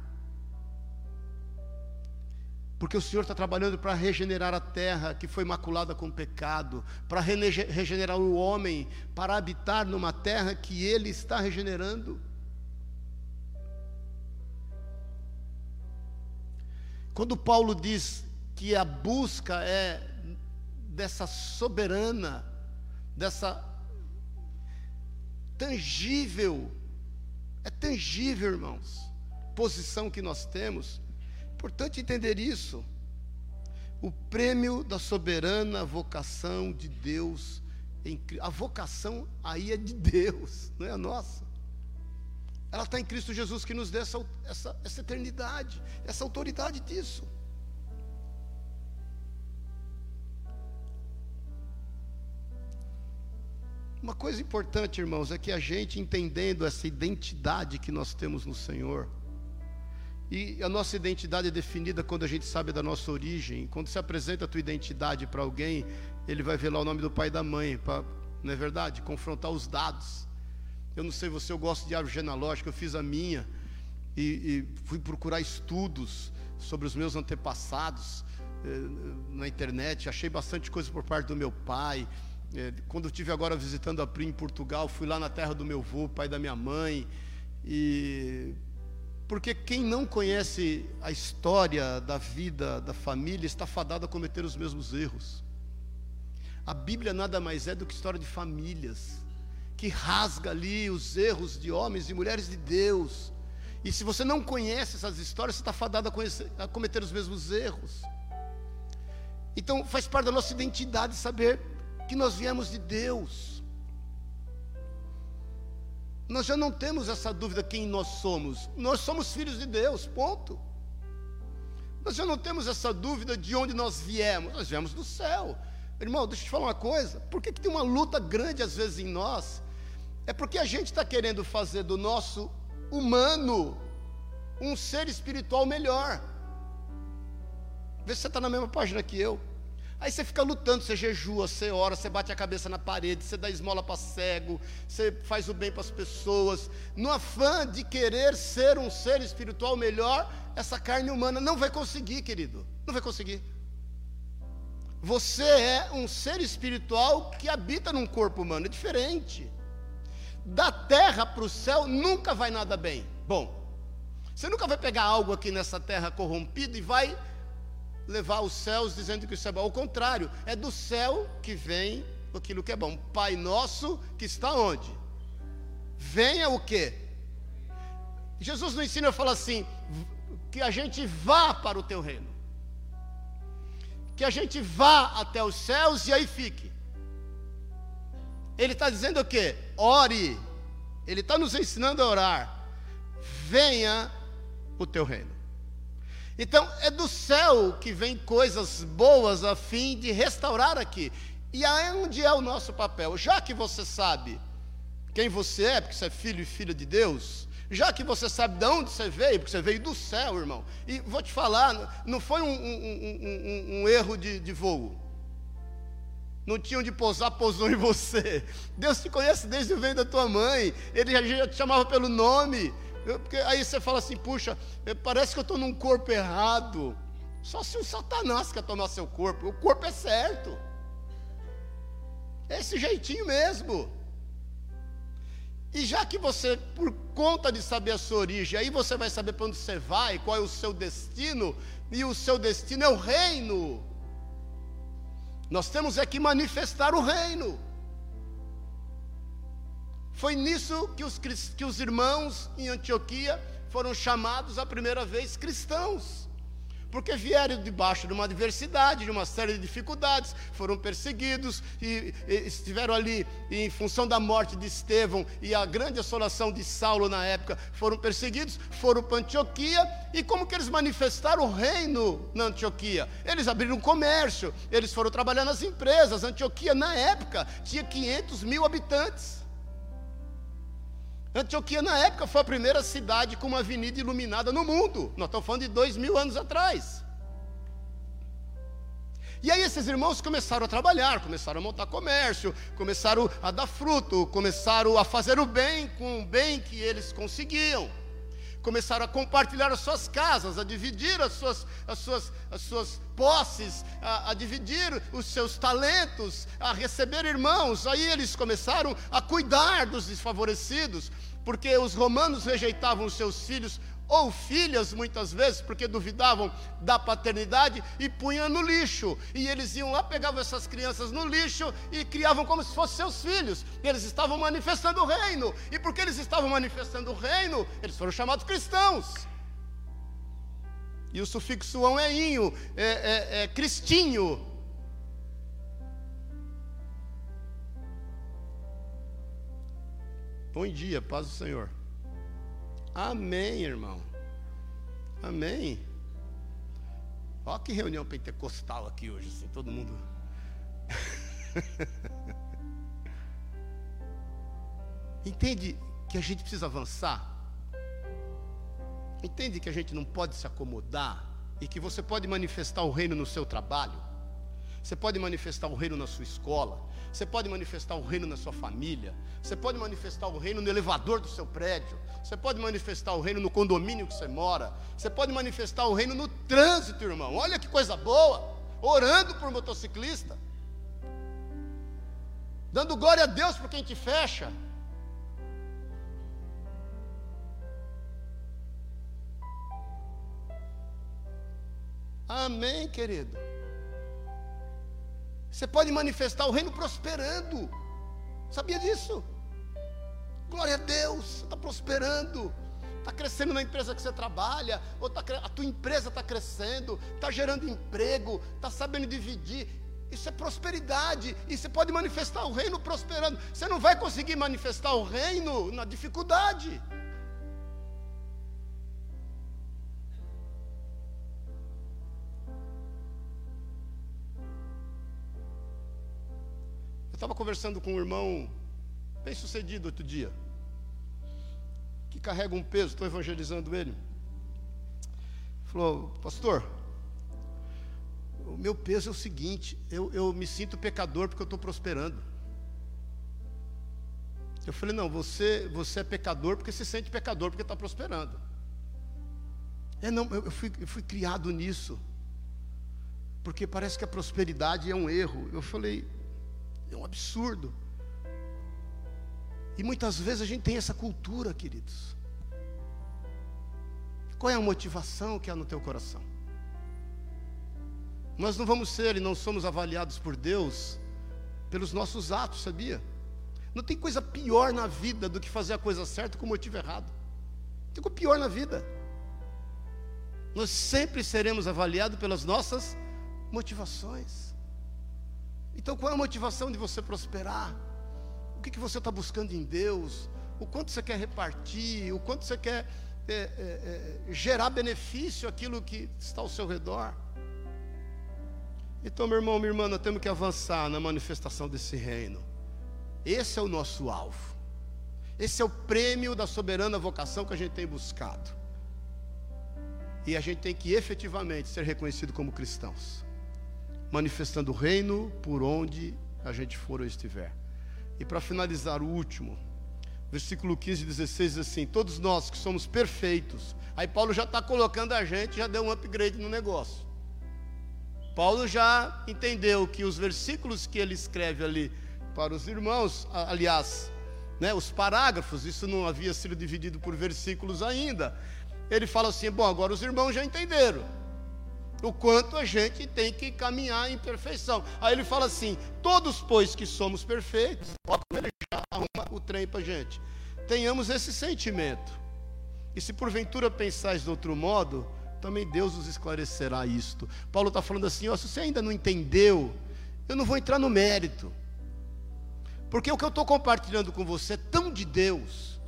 Porque o Senhor está trabalhando para regenerar a terra que foi maculada com pecado, para regenerar o homem, para habitar numa terra que Ele está regenerando. Quando Paulo diz que a busca é dessa soberana, dessa tangível, é tangível, irmãos, posição que nós temos, Importante entender isso. O prêmio da soberana vocação de Deus. Em, a vocação aí é de Deus, não é a nossa. Ela está em Cristo Jesus que nos dá essa, essa, essa eternidade, essa autoridade disso. Uma coisa importante, irmãos, é que a gente entendendo essa identidade que nós temos no Senhor, e a nossa identidade é definida quando a gente sabe da nossa origem. Quando você apresenta a tua identidade para alguém, ele vai ver lá o nome do pai e da mãe, para, não é verdade? Confrontar os dados. Eu não sei você, eu gosto de árvore genealógica, eu fiz a minha e, e fui procurar estudos sobre os meus antepassados eh, na internet. Achei bastante coisa por parte do meu pai. Eh, quando estive agora visitando a Pri em Portugal, fui lá na terra do meu avô, pai da minha mãe, e porque quem não conhece a história da vida da família está fadado a cometer os mesmos erros. A Bíblia nada mais é do que história de famílias, que rasga ali os erros de homens e mulheres de Deus. E se você não conhece essas histórias, você está fadado a, conhecer, a cometer os mesmos erros. Então faz parte da nossa identidade saber que nós viemos de Deus. Nós já não temos essa dúvida quem nós somos. Nós somos filhos de Deus, ponto. Nós já não temos essa dúvida de onde nós viemos. Nós viemos do céu. Irmão, deixa eu te falar uma coisa. Por que, que tem uma luta grande às vezes em nós? É porque a gente está querendo fazer do nosso humano um ser espiritual melhor. Vê se você está na mesma página que eu. Aí você fica lutando, você jejua, você ora, você bate a cabeça na parede, você dá esmola para cego, você faz o bem para as pessoas, no afã de querer ser um ser espiritual melhor, essa carne humana não vai conseguir, querido, não vai conseguir. Você é um ser espiritual que habita num corpo humano, é diferente. Da terra para o céu nunca vai nada bem. Bom, você nunca vai pegar algo aqui nessa terra corrompida e vai levar os céus dizendo que isso é bom. Ao contrário, é do céu que vem aquilo que é bom. Pai nosso que está onde? Venha o quê? Jesus no ensino fala assim: que a gente vá para o teu reino. Que a gente vá até os céus e aí fique. Ele está dizendo o quê? Ore. Ele está nos ensinando a orar. Venha o teu reino. Então, é do céu que vem coisas boas a fim de restaurar aqui. E aí onde é o nosso papel? Já que você sabe quem você é, porque você é filho e filha de Deus, já que você sabe de onde você veio, porque você veio do céu, irmão, e vou te falar, não foi um, um, um, um erro de, de voo. Não tinha onde pousar, pousou em você. Deus te conhece desde o ventre da tua mãe. Ele já te chamava pelo nome. Porque aí você fala assim, puxa, parece que eu estou num corpo errado. Só se o Satanás quer tomar seu corpo. O corpo é certo. É esse jeitinho mesmo. E já que você, por conta de saber a sua origem, aí você vai saber para onde você vai, qual é o seu destino, e o seu destino é o reino. Nós temos é que manifestar o reino. Foi nisso que os, que os irmãos em Antioquia foram chamados a primeira vez cristãos. porque vieram debaixo de uma adversidade, de uma série de dificuldades, foram perseguidos e, e estiveram ali em função da morte de Estevão e a grande assolação de Saulo na época, foram perseguidos, foram para Antioquia e como que eles manifestaram o reino na Antioquia? Eles abriram um comércio, eles foram trabalhar nas empresas. Antioquia na época tinha 500 mil habitantes. Antioquia, na época, foi a primeira cidade com uma avenida iluminada no mundo. Nós estamos falando de dois mil anos atrás. E aí esses irmãos começaram a trabalhar, começaram a montar comércio, começaram a dar fruto, começaram a fazer o bem com o bem que eles conseguiam. Começaram a compartilhar as suas casas, a dividir as suas, as suas, as suas posses, a, a dividir os seus talentos, a receber irmãos. Aí eles começaram a cuidar dos desfavorecidos, porque os romanos rejeitavam os seus filhos ou filhas muitas vezes, porque duvidavam da paternidade e punham no lixo. E eles iam lá, pegavam essas crianças no lixo e criavam como se fossem seus filhos. Eles estavam manifestando o reino. E porque eles estavam manifestando o reino, eles foram chamados cristãos. E o sufixo ão é inho, é, é, é cristinho. Bom dia, paz do Senhor. Amém, irmão. Amém. Olha que reunião pentecostal aqui hoje, assim, todo mundo. Entende que a gente precisa avançar? Entende que a gente não pode se acomodar e que você pode manifestar o reino no seu trabalho? Você pode manifestar o reino na sua escola, você pode manifestar o reino na sua família, você pode manifestar o reino no elevador do seu prédio, você pode manifestar o reino no condomínio que você mora, você pode manifestar o reino no trânsito, irmão. Olha que coisa boa! Orando por motociclista, dando glória a Deus por quem te fecha. Amém, querido. Você pode manifestar o reino prosperando. Sabia disso? Glória a Deus, você está prosperando. Está crescendo na empresa que você trabalha, ou tá, a tua empresa está crescendo, está gerando emprego, está sabendo dividir. Isso é prosperidade. E você pode manifestar o reino prosperando. Você não vai conseguir manifestar o reino na dificuldade. Estava conversando com um irmão bem sucedido outro dia, que carrega um peso, estou evangelizando ele. Falou, pastor, o meu peso é o seguinte, eu, eu me sinto pecador porque eu estou prosperando. Eu falei, não, você, você é pecador porque se sente pecador porque está prosperando. É, não, eu, eu, fui, eu fui criado nisso. Porque parece que a prosperidade é um erro. Eu falei, é um absurdo. E muitas vezes a gente tem essa cultura, queridos. Qual é a motivação que há no teu coração? Nós não vamos ser e não somos avaliados por Deus pelos nossos atos, sabia? Não tem coisa pior na vida do que fazer a coisa certa com o motivo errado. Tem coisa pior na vida. Nós sempre seremos avaliados pelas nossas motivações. Então, qual é a motivação de você prosperar? O que, que você está buscando em Deus? O quanto você quer repartir? O quanto você quer é, é, é, gerar benefício àquilo que está ao seu redor? Então, meu irmão, minha irmã, nós temos que avançar na manifestação desse reino. Esse é o nosso alvo. Esse é o prêmio da soberana vocação que a gente tem buscado. E a gente tem que efetivamente ser reconhecido como cristãos manifestando o reino por onde a gente for ou estiver. E para finalizar, o último, versículo 15 e 16 diz assim: Todos nós que somos perfeitos. Aí Paulo já está colocando a gente, já deu um upgrade no negócio. Paulo já entendeu que os versículos que ele escreve ali para os irmãos, aliás, né, os parágrafos, isso não havia sido dividido por versículos ainda. Ele fala assim: bom, agora os irmãos já entenderam o quanto a gente tem que caminhar em perfeição. Aí ele fala assim: todos, pois que somos perfeitos, ele já arruma o trem para a gente, tenhamos esse sentimento. E se porventura pensais de outro modo, também Deus nos esclarecerá isto. Paulo está falando assim: ó, se você ainda não entendeu, eu não vou entrar no mérito, porque o que eu estou compartilhando com você é tão de Deus,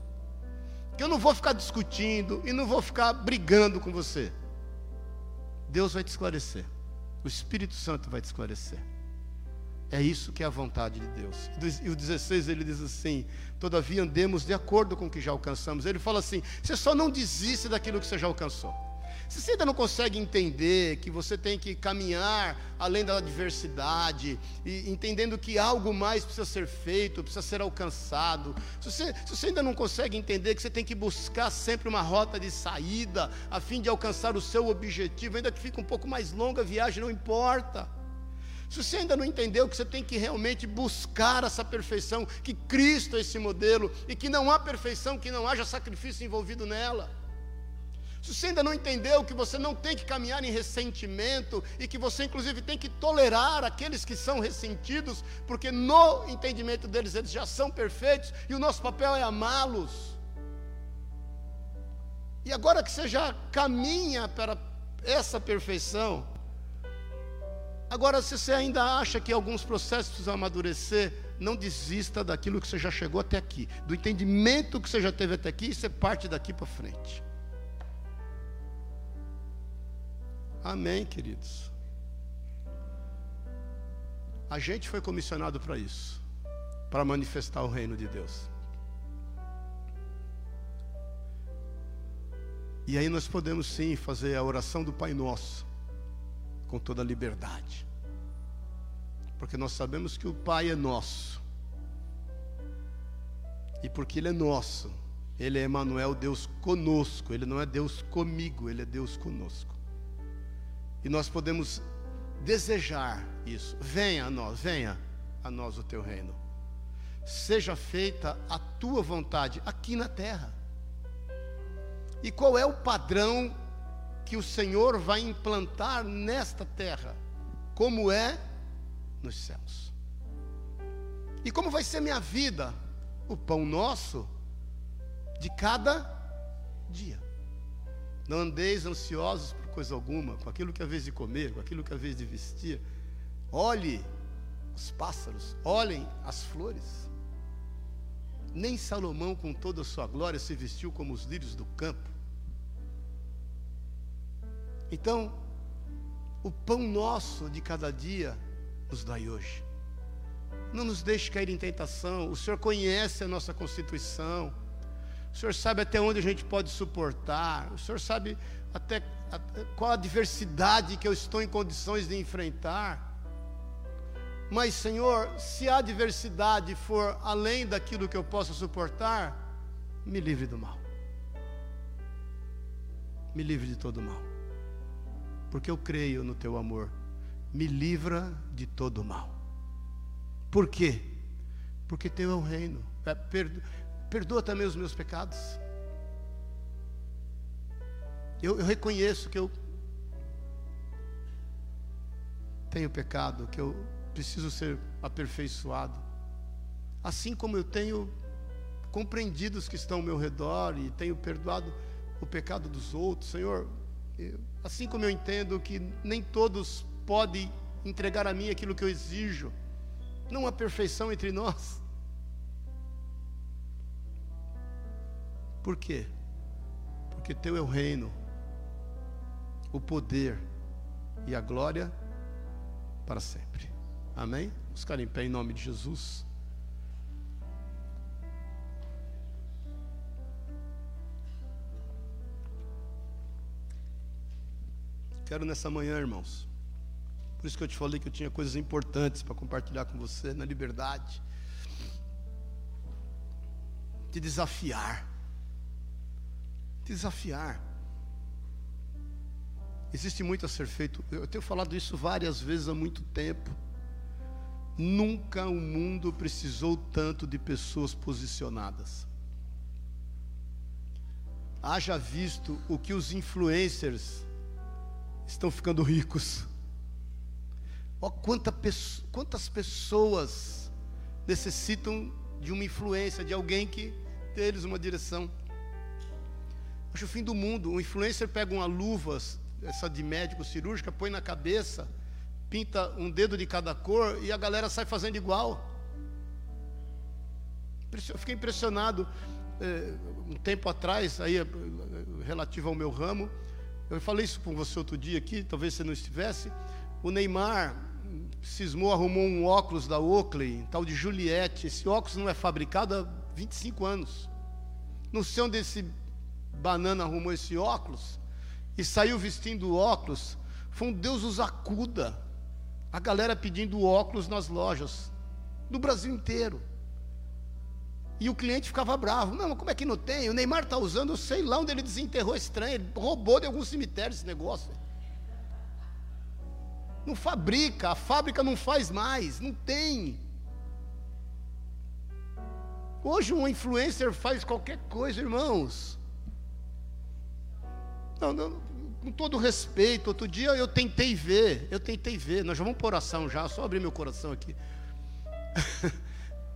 que eu não vou ficar discutindo e não vou ficar brigando com você. Deus vai te esclarecer, o Espírito Santo vai te esclarecer. É isso que é a vontade de Deus. E o 16 ele diz assim: Todavia andemos de acordo com o que já alcançamos. Ele fala assim: Você só não desiste daquilo que você já alcançou. Se você ainda não consegue entender que você tem que caminhar além da adversidade, e entendendo que algo mais precisa ser feito, precisa ser alcançado, se você, se você ainda não consegue entender que você tem que buscar sempre uma rota de saída, a fim de alcançar o seu objetivo, ainda que fique um pouco mais longa a viagem, não importa. Se você ainda não entendeu que você tem que realmente buscar essa perfeição, que Cristo é esse modelo e que não há perfeição que não haja sacrifício envolvido nela. Se você ainda não entendeu que você não tem que caminhar em ressentimento e que você inclusive tem que tolerar aqueles que são ressentidos, porque no entendimento deles eles já são perfeitos e o nosso papel é amá-los. E agora que você já caminha para essa perfeição, Agora, se você ainda acha que alguns processos precisam amadurecer, não desista daquilo que você já chegou até aqui, do entendimento que você já teve até aqui, e você parte daqui para frente. Amém, queridos. A gente foi comissionado para isso, para manifestar o reino de Deus. E aí nós podemos sim fazer a oração do Pai Nosso com toda a liberdade. Porque nós sabemos que o Pai é nosso. E porque Ele é nosso, Ele é Emmanuel, Deus conosco. Ele não é Deus comigo, Ele é Deus conosco. E nós podemos desejar isso. Venha a nós, venha a nós o teu reino. Seja feita a tua vontade aqui na terra. E qual é o padrão que o Senhor vai implantar nesta terra, como é nos céus. E como vai ser minha vida? O pão nosso de cada dia. Não andeis ansiosos coisa alguma, com aquilo que é vez de comer, com aquilo que é vez de vestir. Olhe os pássaros, olhem as flores. Nem Salomão, com toda a sua glória, se vestiu como os lírios do campo. Então, o pão nosso de cada dia nos dai hoje. Não nos deixe cair em tentação. O Senhor conhece a nossa constituição. O Senhor sabe até onde a gente pode suportar. O Senhor sabe até, até qual a diversidade que eu estou em condições de enfrentar. Mas, Senhor, se a adversidade for além daquilo que eu possa suportar, me livre do mal. Me livre de todo mal porque eu creio no teu amor. Me livra de todo mal. Por quê? Porque teu é o reino. É, perdoa também os meus pecados. Eu, eu reconheço que eu tenho pecado, que eu preciso ser aperfeiçoado. Assim como eu tenho compreendido os que estão ao meu redor e tenho perdoado o pecado dos outros, Senhor, eu, assim como eu entendo que nem todos podem entregar a mim aquilo que eu exijo, não há perfeição entre nós. Por quê? Porque teu é o reino, o poder e a glória para sempre. Amém? Vamos ficar em pé em nome de Jesus. Quero nessa manhã, irmãos. Por isso que eu te falei que eu tinha coisas importantes para compartilhar com você na liberdade. Te desafiar. Te desafiar. Existe muito a ser feito. Eu tenho falado isso várias vezes há muito tempo. Nunca o mundo precisou tanto de pessoas posicionadas. Haja visto o que os influencers estão ficando ricos. Ó, quanta, quantas pessoas necessitam de uma influência, de alguém que dê eles uma direção. Acho o fim do mundo. O influencer pega uma luva essa de médico cirúrgica, põe na cabeça, pinta um dedo de cada cor e a galera sai fazendo igual. Eu fiquei impressionado é, um tempo atrás, aí relativo ao meu ramo. Eu falei isso com você outro dia aqui, talvez você não estivesse. O Neymar cismou, arrumou um óculos da Oakley, tal de Juliette. Esse óculos não é fabricado há 25 anos. Não sei onde esse banana arrumou esse óculos e saiu vestindo óculos. Foi um Deus os acuda. A galera pedindo óculos nas lojas, no Brasil inteiro. E o cliente ficava bravo. Não, como é que não tem? O Neymar está usando, eu sei lá onde ele desenterrou estranho. Ele roubou de algum cemitério esse negócio. Não fabrica, a fábrica não faz mais, não tem. Hoje um influencer faz qualquer coisa, irmãos. Não, não, com todo respeito, outro dia eu tentei ver, eu tentei ver, nós já vamos por oração já, só abrir meu coração aqui.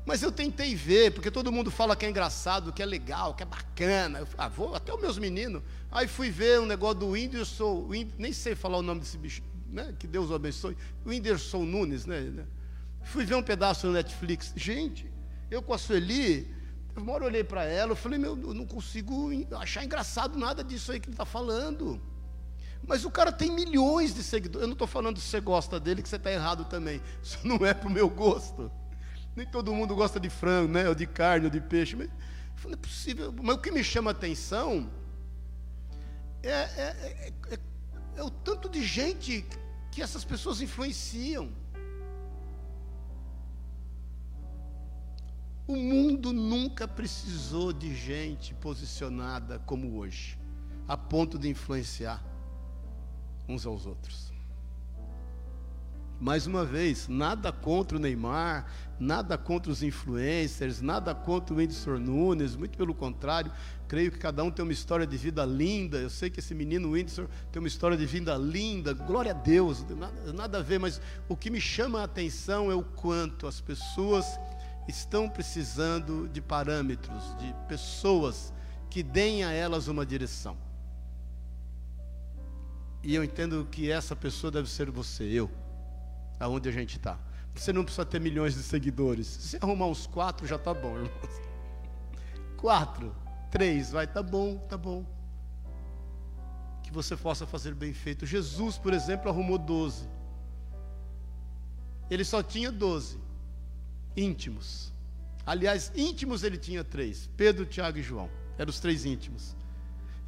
Mas eu tentei ver, porque todo mundo fala que é engraçado, que é legal, que é bacana. Eu, ah, vou, até os meus meninos. Aí fui ver um negócio do Whindersson, nem sei falar o nome desse bicho, né? Que Deus o abençoe. O Whindersson Nunes, né? Fui ver um pedaço no Netflix. Gente, eu com a Sueli, uma hora eu olhei para ela, eu falei, meu, eu não consigo achar engraçado nada disso aí que ele está falando. Mas o cara tem milhões de seguidores. Eu não estou falando se você gosta dele, que você está errado também. Isso não é para o meu gosto. Nem todo mundo gosta de frango, né? Ou de carne, ou de peixe. Mas não é possível. Mas o que me chama a atenção é, é, é, é, é o tanto de gente que essas pessoas influenciam. O mundo nunca precisou de gente posicionada como hoje, a ponto de influenciar uns aos outros. Mais uma vez, nada contra o Neymar, nada contra os influencers, nada contra o Whindersson Nunes, muito pelo contrário, creio que cada um tem uma história de vida linda. Eu sei que esse menino Whindersson tem uma história de vida linda, glória a Deus, nada, nada a ver, mas o que me chama a atenção é o quanto as pessoas estão precisando de parâmetros, de pessoas que deem a elas uma direção. E eu entendo que essa pessoa deve ser você, eu aonde a gente está. Você não precisa ter milhões de seguidores. Se arrumar uns quatro, já está bom, irmãos. Quatro, três, vai, tá bom, tá bom. Que você possa fazer bem feito. Jesus, por exemplo, arrumou doze. Ele só tinha doze íntimos. Aliás, íntimos ele tinha três: Pedro, Tiago e João. Eram os três íntimos.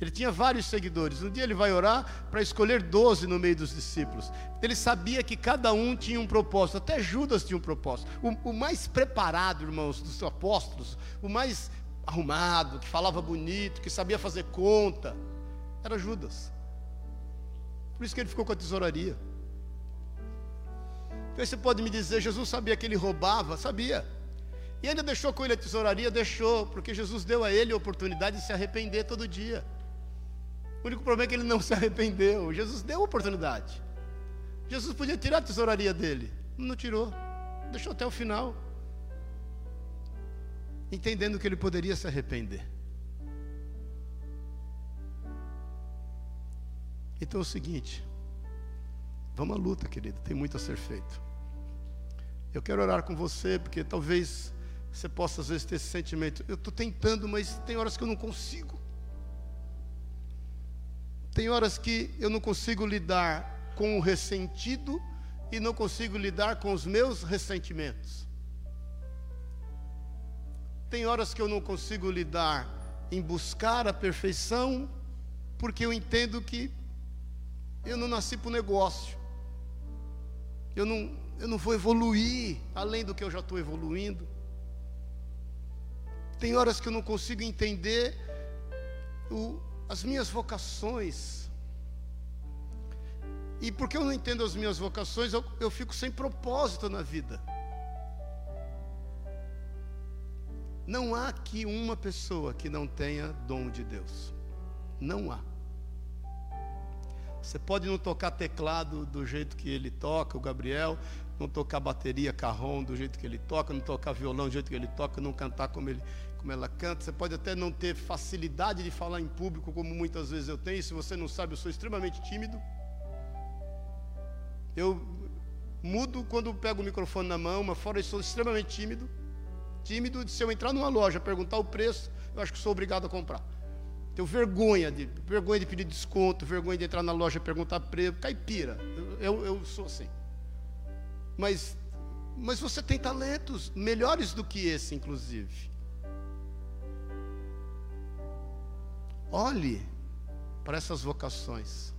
Ele tinha vários seguidores. Um dia ele vai orar para escolher doze no meio dos discípulos. Ele sabia que cada um tinha um propósito, até Judas tinha um propósito. O, o mais preparado, irmãos, dos apóstolos, o mais arrumado, que falava bonito, que sabia fazer conta, era Judas. Por isso que ele ficou com a tesouraria. Então você pode me dizer, Jesus sabia que ele roubava? Sabia. E ainda deixou com ele a tesouraria? Deixou, porque Jesus deu a ele a oportunidade de se arrepender todo dia. O único problema é que ele não se arrependeu. Jesus deu a oportunidade. Jesus podia tirar a tesouraria dele. Não tirou. Deixou até o final. Entendendo que ele poderia se arrepender. Então é o seguinte. Vamos à luta, querido. Tem muito a ser feito. Eu quero orar com você, porque talvez você possa às vezes ter esse sentimento. Eu estou tentando, mas tem horas que eu não consigo. Tem horas que eu não consigo lidar com o ressentido e não consigo lidar com os meus ressentimentos. Tem horas que eu não consigo lidar em buscar a perfeição, porque eu entendo que eu não nasci para o negócio. Eu não, eu não vou evoluir além do que eu já estou evoluindo. Tem horas que eu não consigo entender o, as minhas vocações. E porque eu não entendo as minhas vocações, eu, eu fico sem propósito na vida. Não há aqui uma pessoa que não tenha dom de Deus. Não há. Você pode não tocar teclado do jeito que ele toca, o Gabriel, não tocar bateria, carrom do jeito que ele toca, não tocar violão do jeito que ele toca, não cantar como, ele, como ela canta. Você pode até não ter facilidade de falar em público, como muitas vezes eu tenho. Se você não sabe, eu sou extremamente tímido. Eu mudo quando pego o microfone na mão, mas fora isso, sou extremamente tímido. Tímido de se eu entrar numa loja, perguntar o preço, eu acho que sou obrigado a comprar. Tenho vergonha de, vergonha de pedir desconto, vergonha de entrar na loja e perguntar preço, caipira. Eu, eu, sou assim. Mas, mas você tem talentos melhores do que esse, inclusive. Olhe para essas vocações.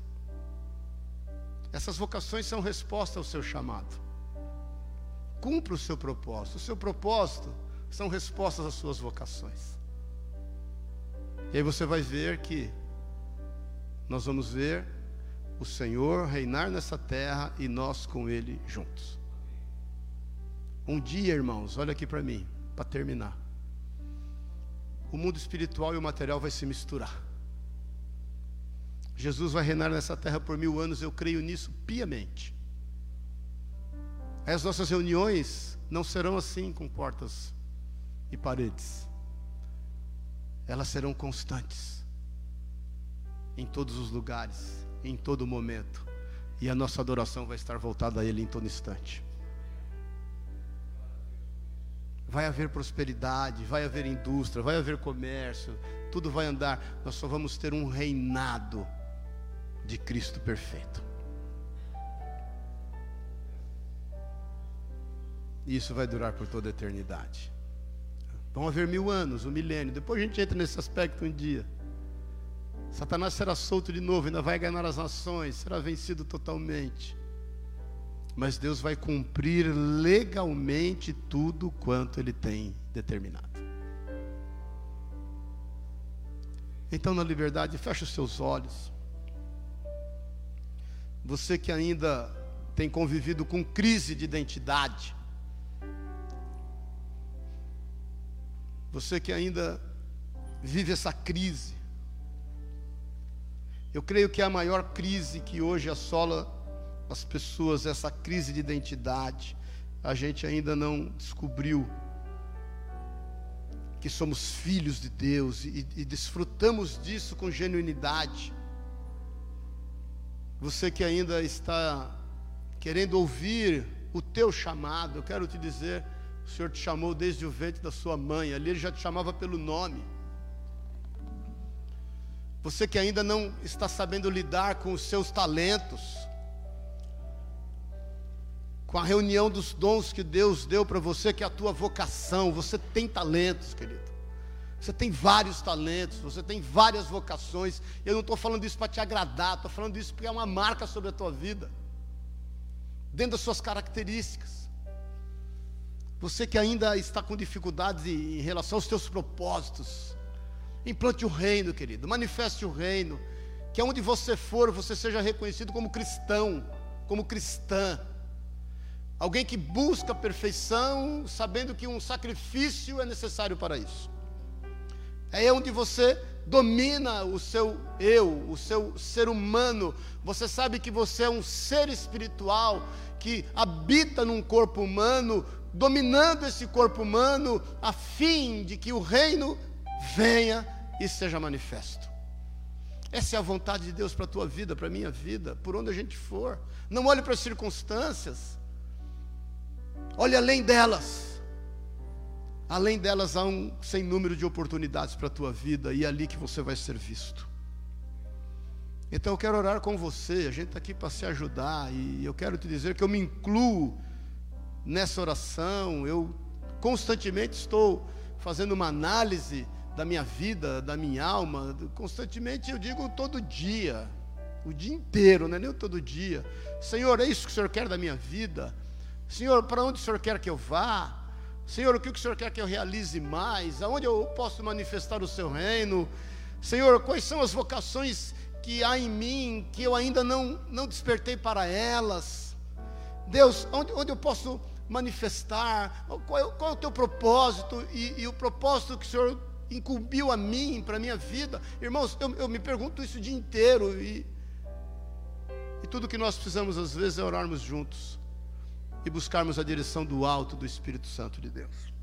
Essas vocações são resposta ao seu chamado. Cumpra o seu propósito. O seu propósito são respostas às suas vocações. E aí você vai ver que nós vamos ver o Senhor reinar nessa terra e nós com Ele juntos. Um dia, irmãos, olha aqui para mim, para terminar. O mundo espiritual e o material vai se misturar. Jesus vai reinar nessa terra por mil anos, eu creio nisso piamente. As nossas reuniões não serão assim com portas e paredes. Elas serão constantes. Em todos os lugares, em todo momento. E a nossa adoração vai estar voltada a Ele em todo instante. Vai haver prosperidade, vai haver indústria, vai haver comércio, tudo vai andar. Nós só vamos ter um reinado de Cristo perfeito. E isso vai durar por toda a eternidade. Vão haver mil anos, um milênio. Depois a gente entra nesse aspecto um dia. Satanás será solto de novo, ainda vai ganhar as nações, será vencido totalmente. Mas Deus vai cumprir legalmente tudo quanto Ele tem determinado. Então, na liberdade, feche os seus olhos. Você que ainda tem convivido com crise de identidade, você que ainda vive essa crise, eu creio que é a maior crise que hoje assola as pessoas, essa crise de identidade, a gente ainda não descobriu que somos filhos de Deus e, e desfrutamos disso com genuinidade. Você que ainda está querendo ouvir o teu chamado, eu quero te dizer, o Senhor te chamou desde o ventre da sua mãe, ali ele já te chamava pelo nome. Você que ainda não está sabendo lidar com os seus talentos, com a reunião dos dons que Deus deu para você, que é a tua vocação, você tem talentos, querido. Você tem vários talentos, você tem várias vocações. Eu não estou falando isso para te agradar, estou falando isso porque é uma marca sobre a tua vida, dentro das suas características. Você que ainda está com dificuldades em relação aos teus propósitos, implante o reino, querido, manifeste o reino, que aonde você for, você seja reconhecido como cristão, como cristã. Alguém que busca a perfeição, sabendo que um sacrifício é necessário para isso. É onde você domina o seu eu, o seu ser humano. Você sabe que você é um ser espiritual que habita num corpo humano, dominando esse corpo humano, a fim de que o reino venha e seja manifesto. Essa é a vontade de Deus para a tua vida, para a minha vida, por onde a gente for. Não olhe para as circunstâncias, olhe além delas. Além delas, há um sem número de oportunidades para a tua vida e é ali que você vai ser visto. Então eu quero orar com você, a gente está aqui para se ajudar e eu quero te dizer que eu me incluo nessa oração, eu constantemente estou fazendo uma análise da minha vida, da minha alma, constantemente eu digo todo dia, o dia inteiro, não é nem todo dia. Senhor, é isso que o Senhor quer da minha vida? Senhor, para onde o Senhor quer que eu vá? Senhor, o que o Senhor quer que eu realize mais? Aonde eu posso manifestar o seu reino? Senhor, quais são as vocações que há em mim que eu ainda não, não despertei para elas? Deus, onde, onde eu posso manifestar? Qual é, qual é o teu propósito e, e, o propósito que o Senhor incumbiu a mim, para a minha vida? Irmãos, eu, eu me pergunto isso o dia inteiro e E tudo que nós precisamos às vezes é orarmos juntos e buscarmos a direção do alto do Espírito Santo de Deus.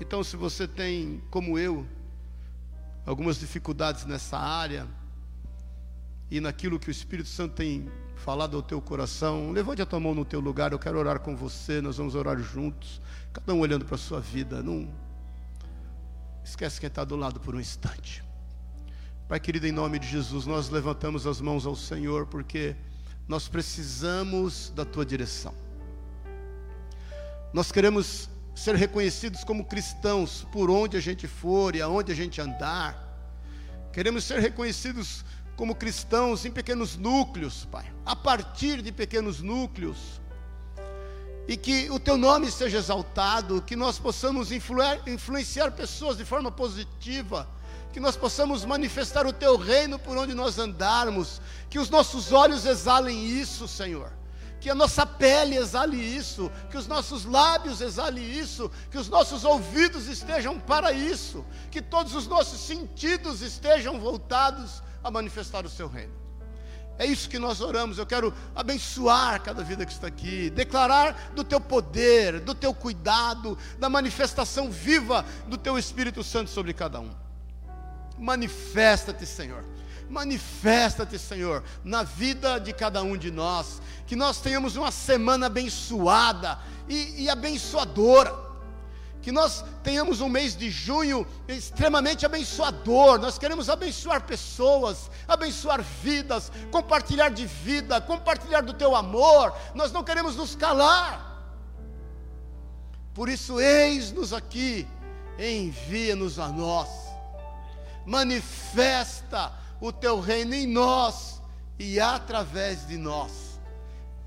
Então, se você tem, como eu, algumas dificuldades nessa área e naquilo que o Espírito Santo tem falado ao teu coração, levante a tua mão no teu lugar, eu quero orar com você, nós vamos orar juntos, cada um olhando para a sua vida, não esquece quem está do lado por um instante. Pai querido, em nome de Jesus, nós levantamos as mãos ao Senhor porque nós precisamos da tua direção. Nós queremos ser reconhecidos como cristãos por onde a gente for e aonde a gente andar. Queremos ser reconhecidos como cristãos em pequenos núcleos, Pai, a partir de pequenos núcleos. E que o teu nome seja exaltado, que nós possamos influenciar pessoas de forma positiva, que nós possamos manifestar o teu reino por onde nós andarmos, que os nossos olhos exalem isso, Senhor que a nossa pele exale isso, que os nossos lábios exalem isso, que os nossos ouvidos estejam para isso, que todos os nossos sentidos estejam voltados a manifestar o seu reino. É isso que nós oramos. Eu quero abençoar cada vida que está aqui, declarar do teu poder, do teu cuidado, da manifestação viva do teu Espírito Santo sobre cada um. Manifesta-te, Senhor. Manifesta-te, Senhor, na vida de cada um de nós. Que nós tenhamos uma semana abençoada e, e abençoadora que nós tenhamos um mês de junho extremamente abençoador. Nós queremos abençoar pessoas, abençoar vidas, compartilhar de vida, compartilhar do teu amor. Nós não queremos nos calar. Por isso, eis-nos aqui, envia-nos a nós. Manifesta o teu reino em nós e através de nós.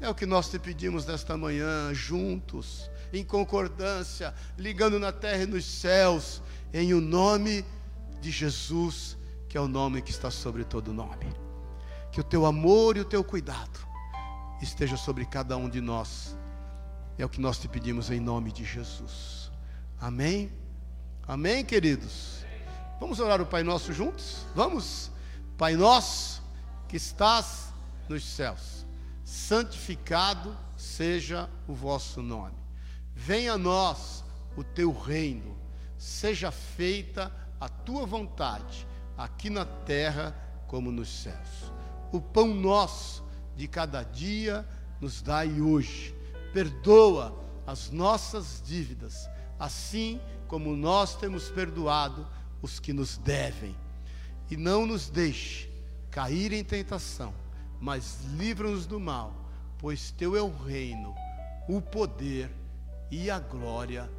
É o que nós te pedimos nesta manhã, juntos, em concordância, ligando na terra e nos céus, em o nome de Jesus, que é o nome que está sobre todo nome. Que o teu amor e o teu cuidado esteja sobre cada um de nós. É o que nós te pedimos em nome de Jesus. Amém? Amém, queridos? Vamos orar o Pai Nosso juntos? Vamos? Pai nosso que estás nos céus, santificado seja o vosso nome. Venha a nós o teu reino, seja feita a tua vontade, aqui na terra como nos céus. O pão nosso de cada dia nos dai hoje. Perdoa as nossas dívidas, assim como nós temos perdoado os que nos devem e não nos deixe cair em tentação, mas livra-nos do mal, pois teu é o reino, o poder e a glória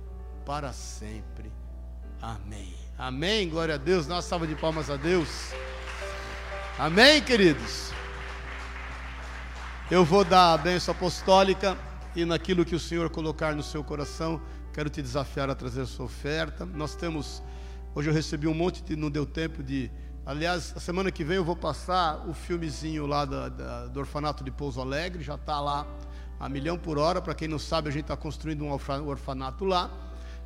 para sempre. Amém. Amém. Glória a Deus. Uma salva de palmas a Deus. Amém, queridos. Eu vou dar a bênção apostólica e naquilo que o Senhor colocar no seu coração, quero te desafiar a trazer a sua oferta. Nós temos, hoje eu recebi um monte de, não deu tempo de Aliás, a semana que vem eu vou passar o filmezinho lá da, da, do orfanato de Pouso Alegre, já está lá a milhão por hora. Para quem não sabe, a gente está construindo um orfanato lá.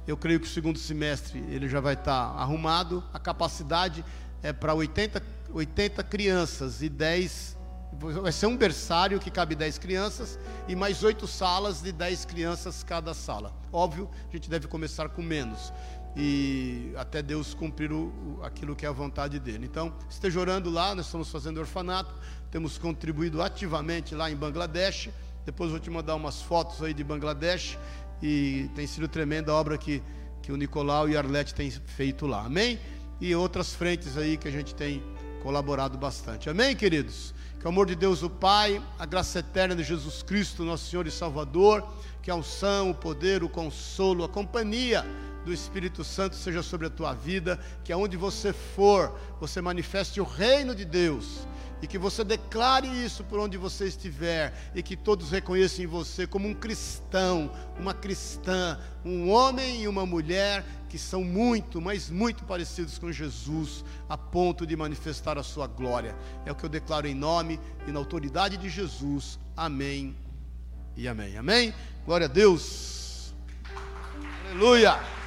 Eu creio que o segundo semestre ele já vai estar tá arrumado. A capacidade é para 80, 80 crianças e 10. Vai ser um berçário que cabe 10 crianças e mais oito salas de 10 crianças cada sala. Óbvio, a gente deve começar com menos e até Deus cumprir o, aquilo que é a vontade dele. Então, esteja orando lá, nós estamos fazendo orfanato, temos contribuído ativamente lá em Bangladesh. Depois vou te mandar umas fotos aí de Bangladesh e tem sido tremenda a obra que, que o Nicolau e a Arlete têm feito lá. Amém? E outras frentes aí que a gente tem colaborado bastante. Amém, queridos? Que o amor de Deus, o Pai, a graça eterna de Jesus Cristo, nosso Senhor e Salvador, que a unção, o poder, o consolo, a companhia do Espírito Santo seja sobre a tua vida, que aonde você for, você manifeste o reino de Deus e que você declare isso por onde você estiver e que todos reconheçam em você como um cristão, uma cristã, um homem e uma mulher que são muito, mas muito parecidos com Jesus, a ponto de manifestar a sua glória. É o que eu declaro em nome e na autoridade de Jesus. Amém e amém. Amém. Glória a Deus. Aleluia.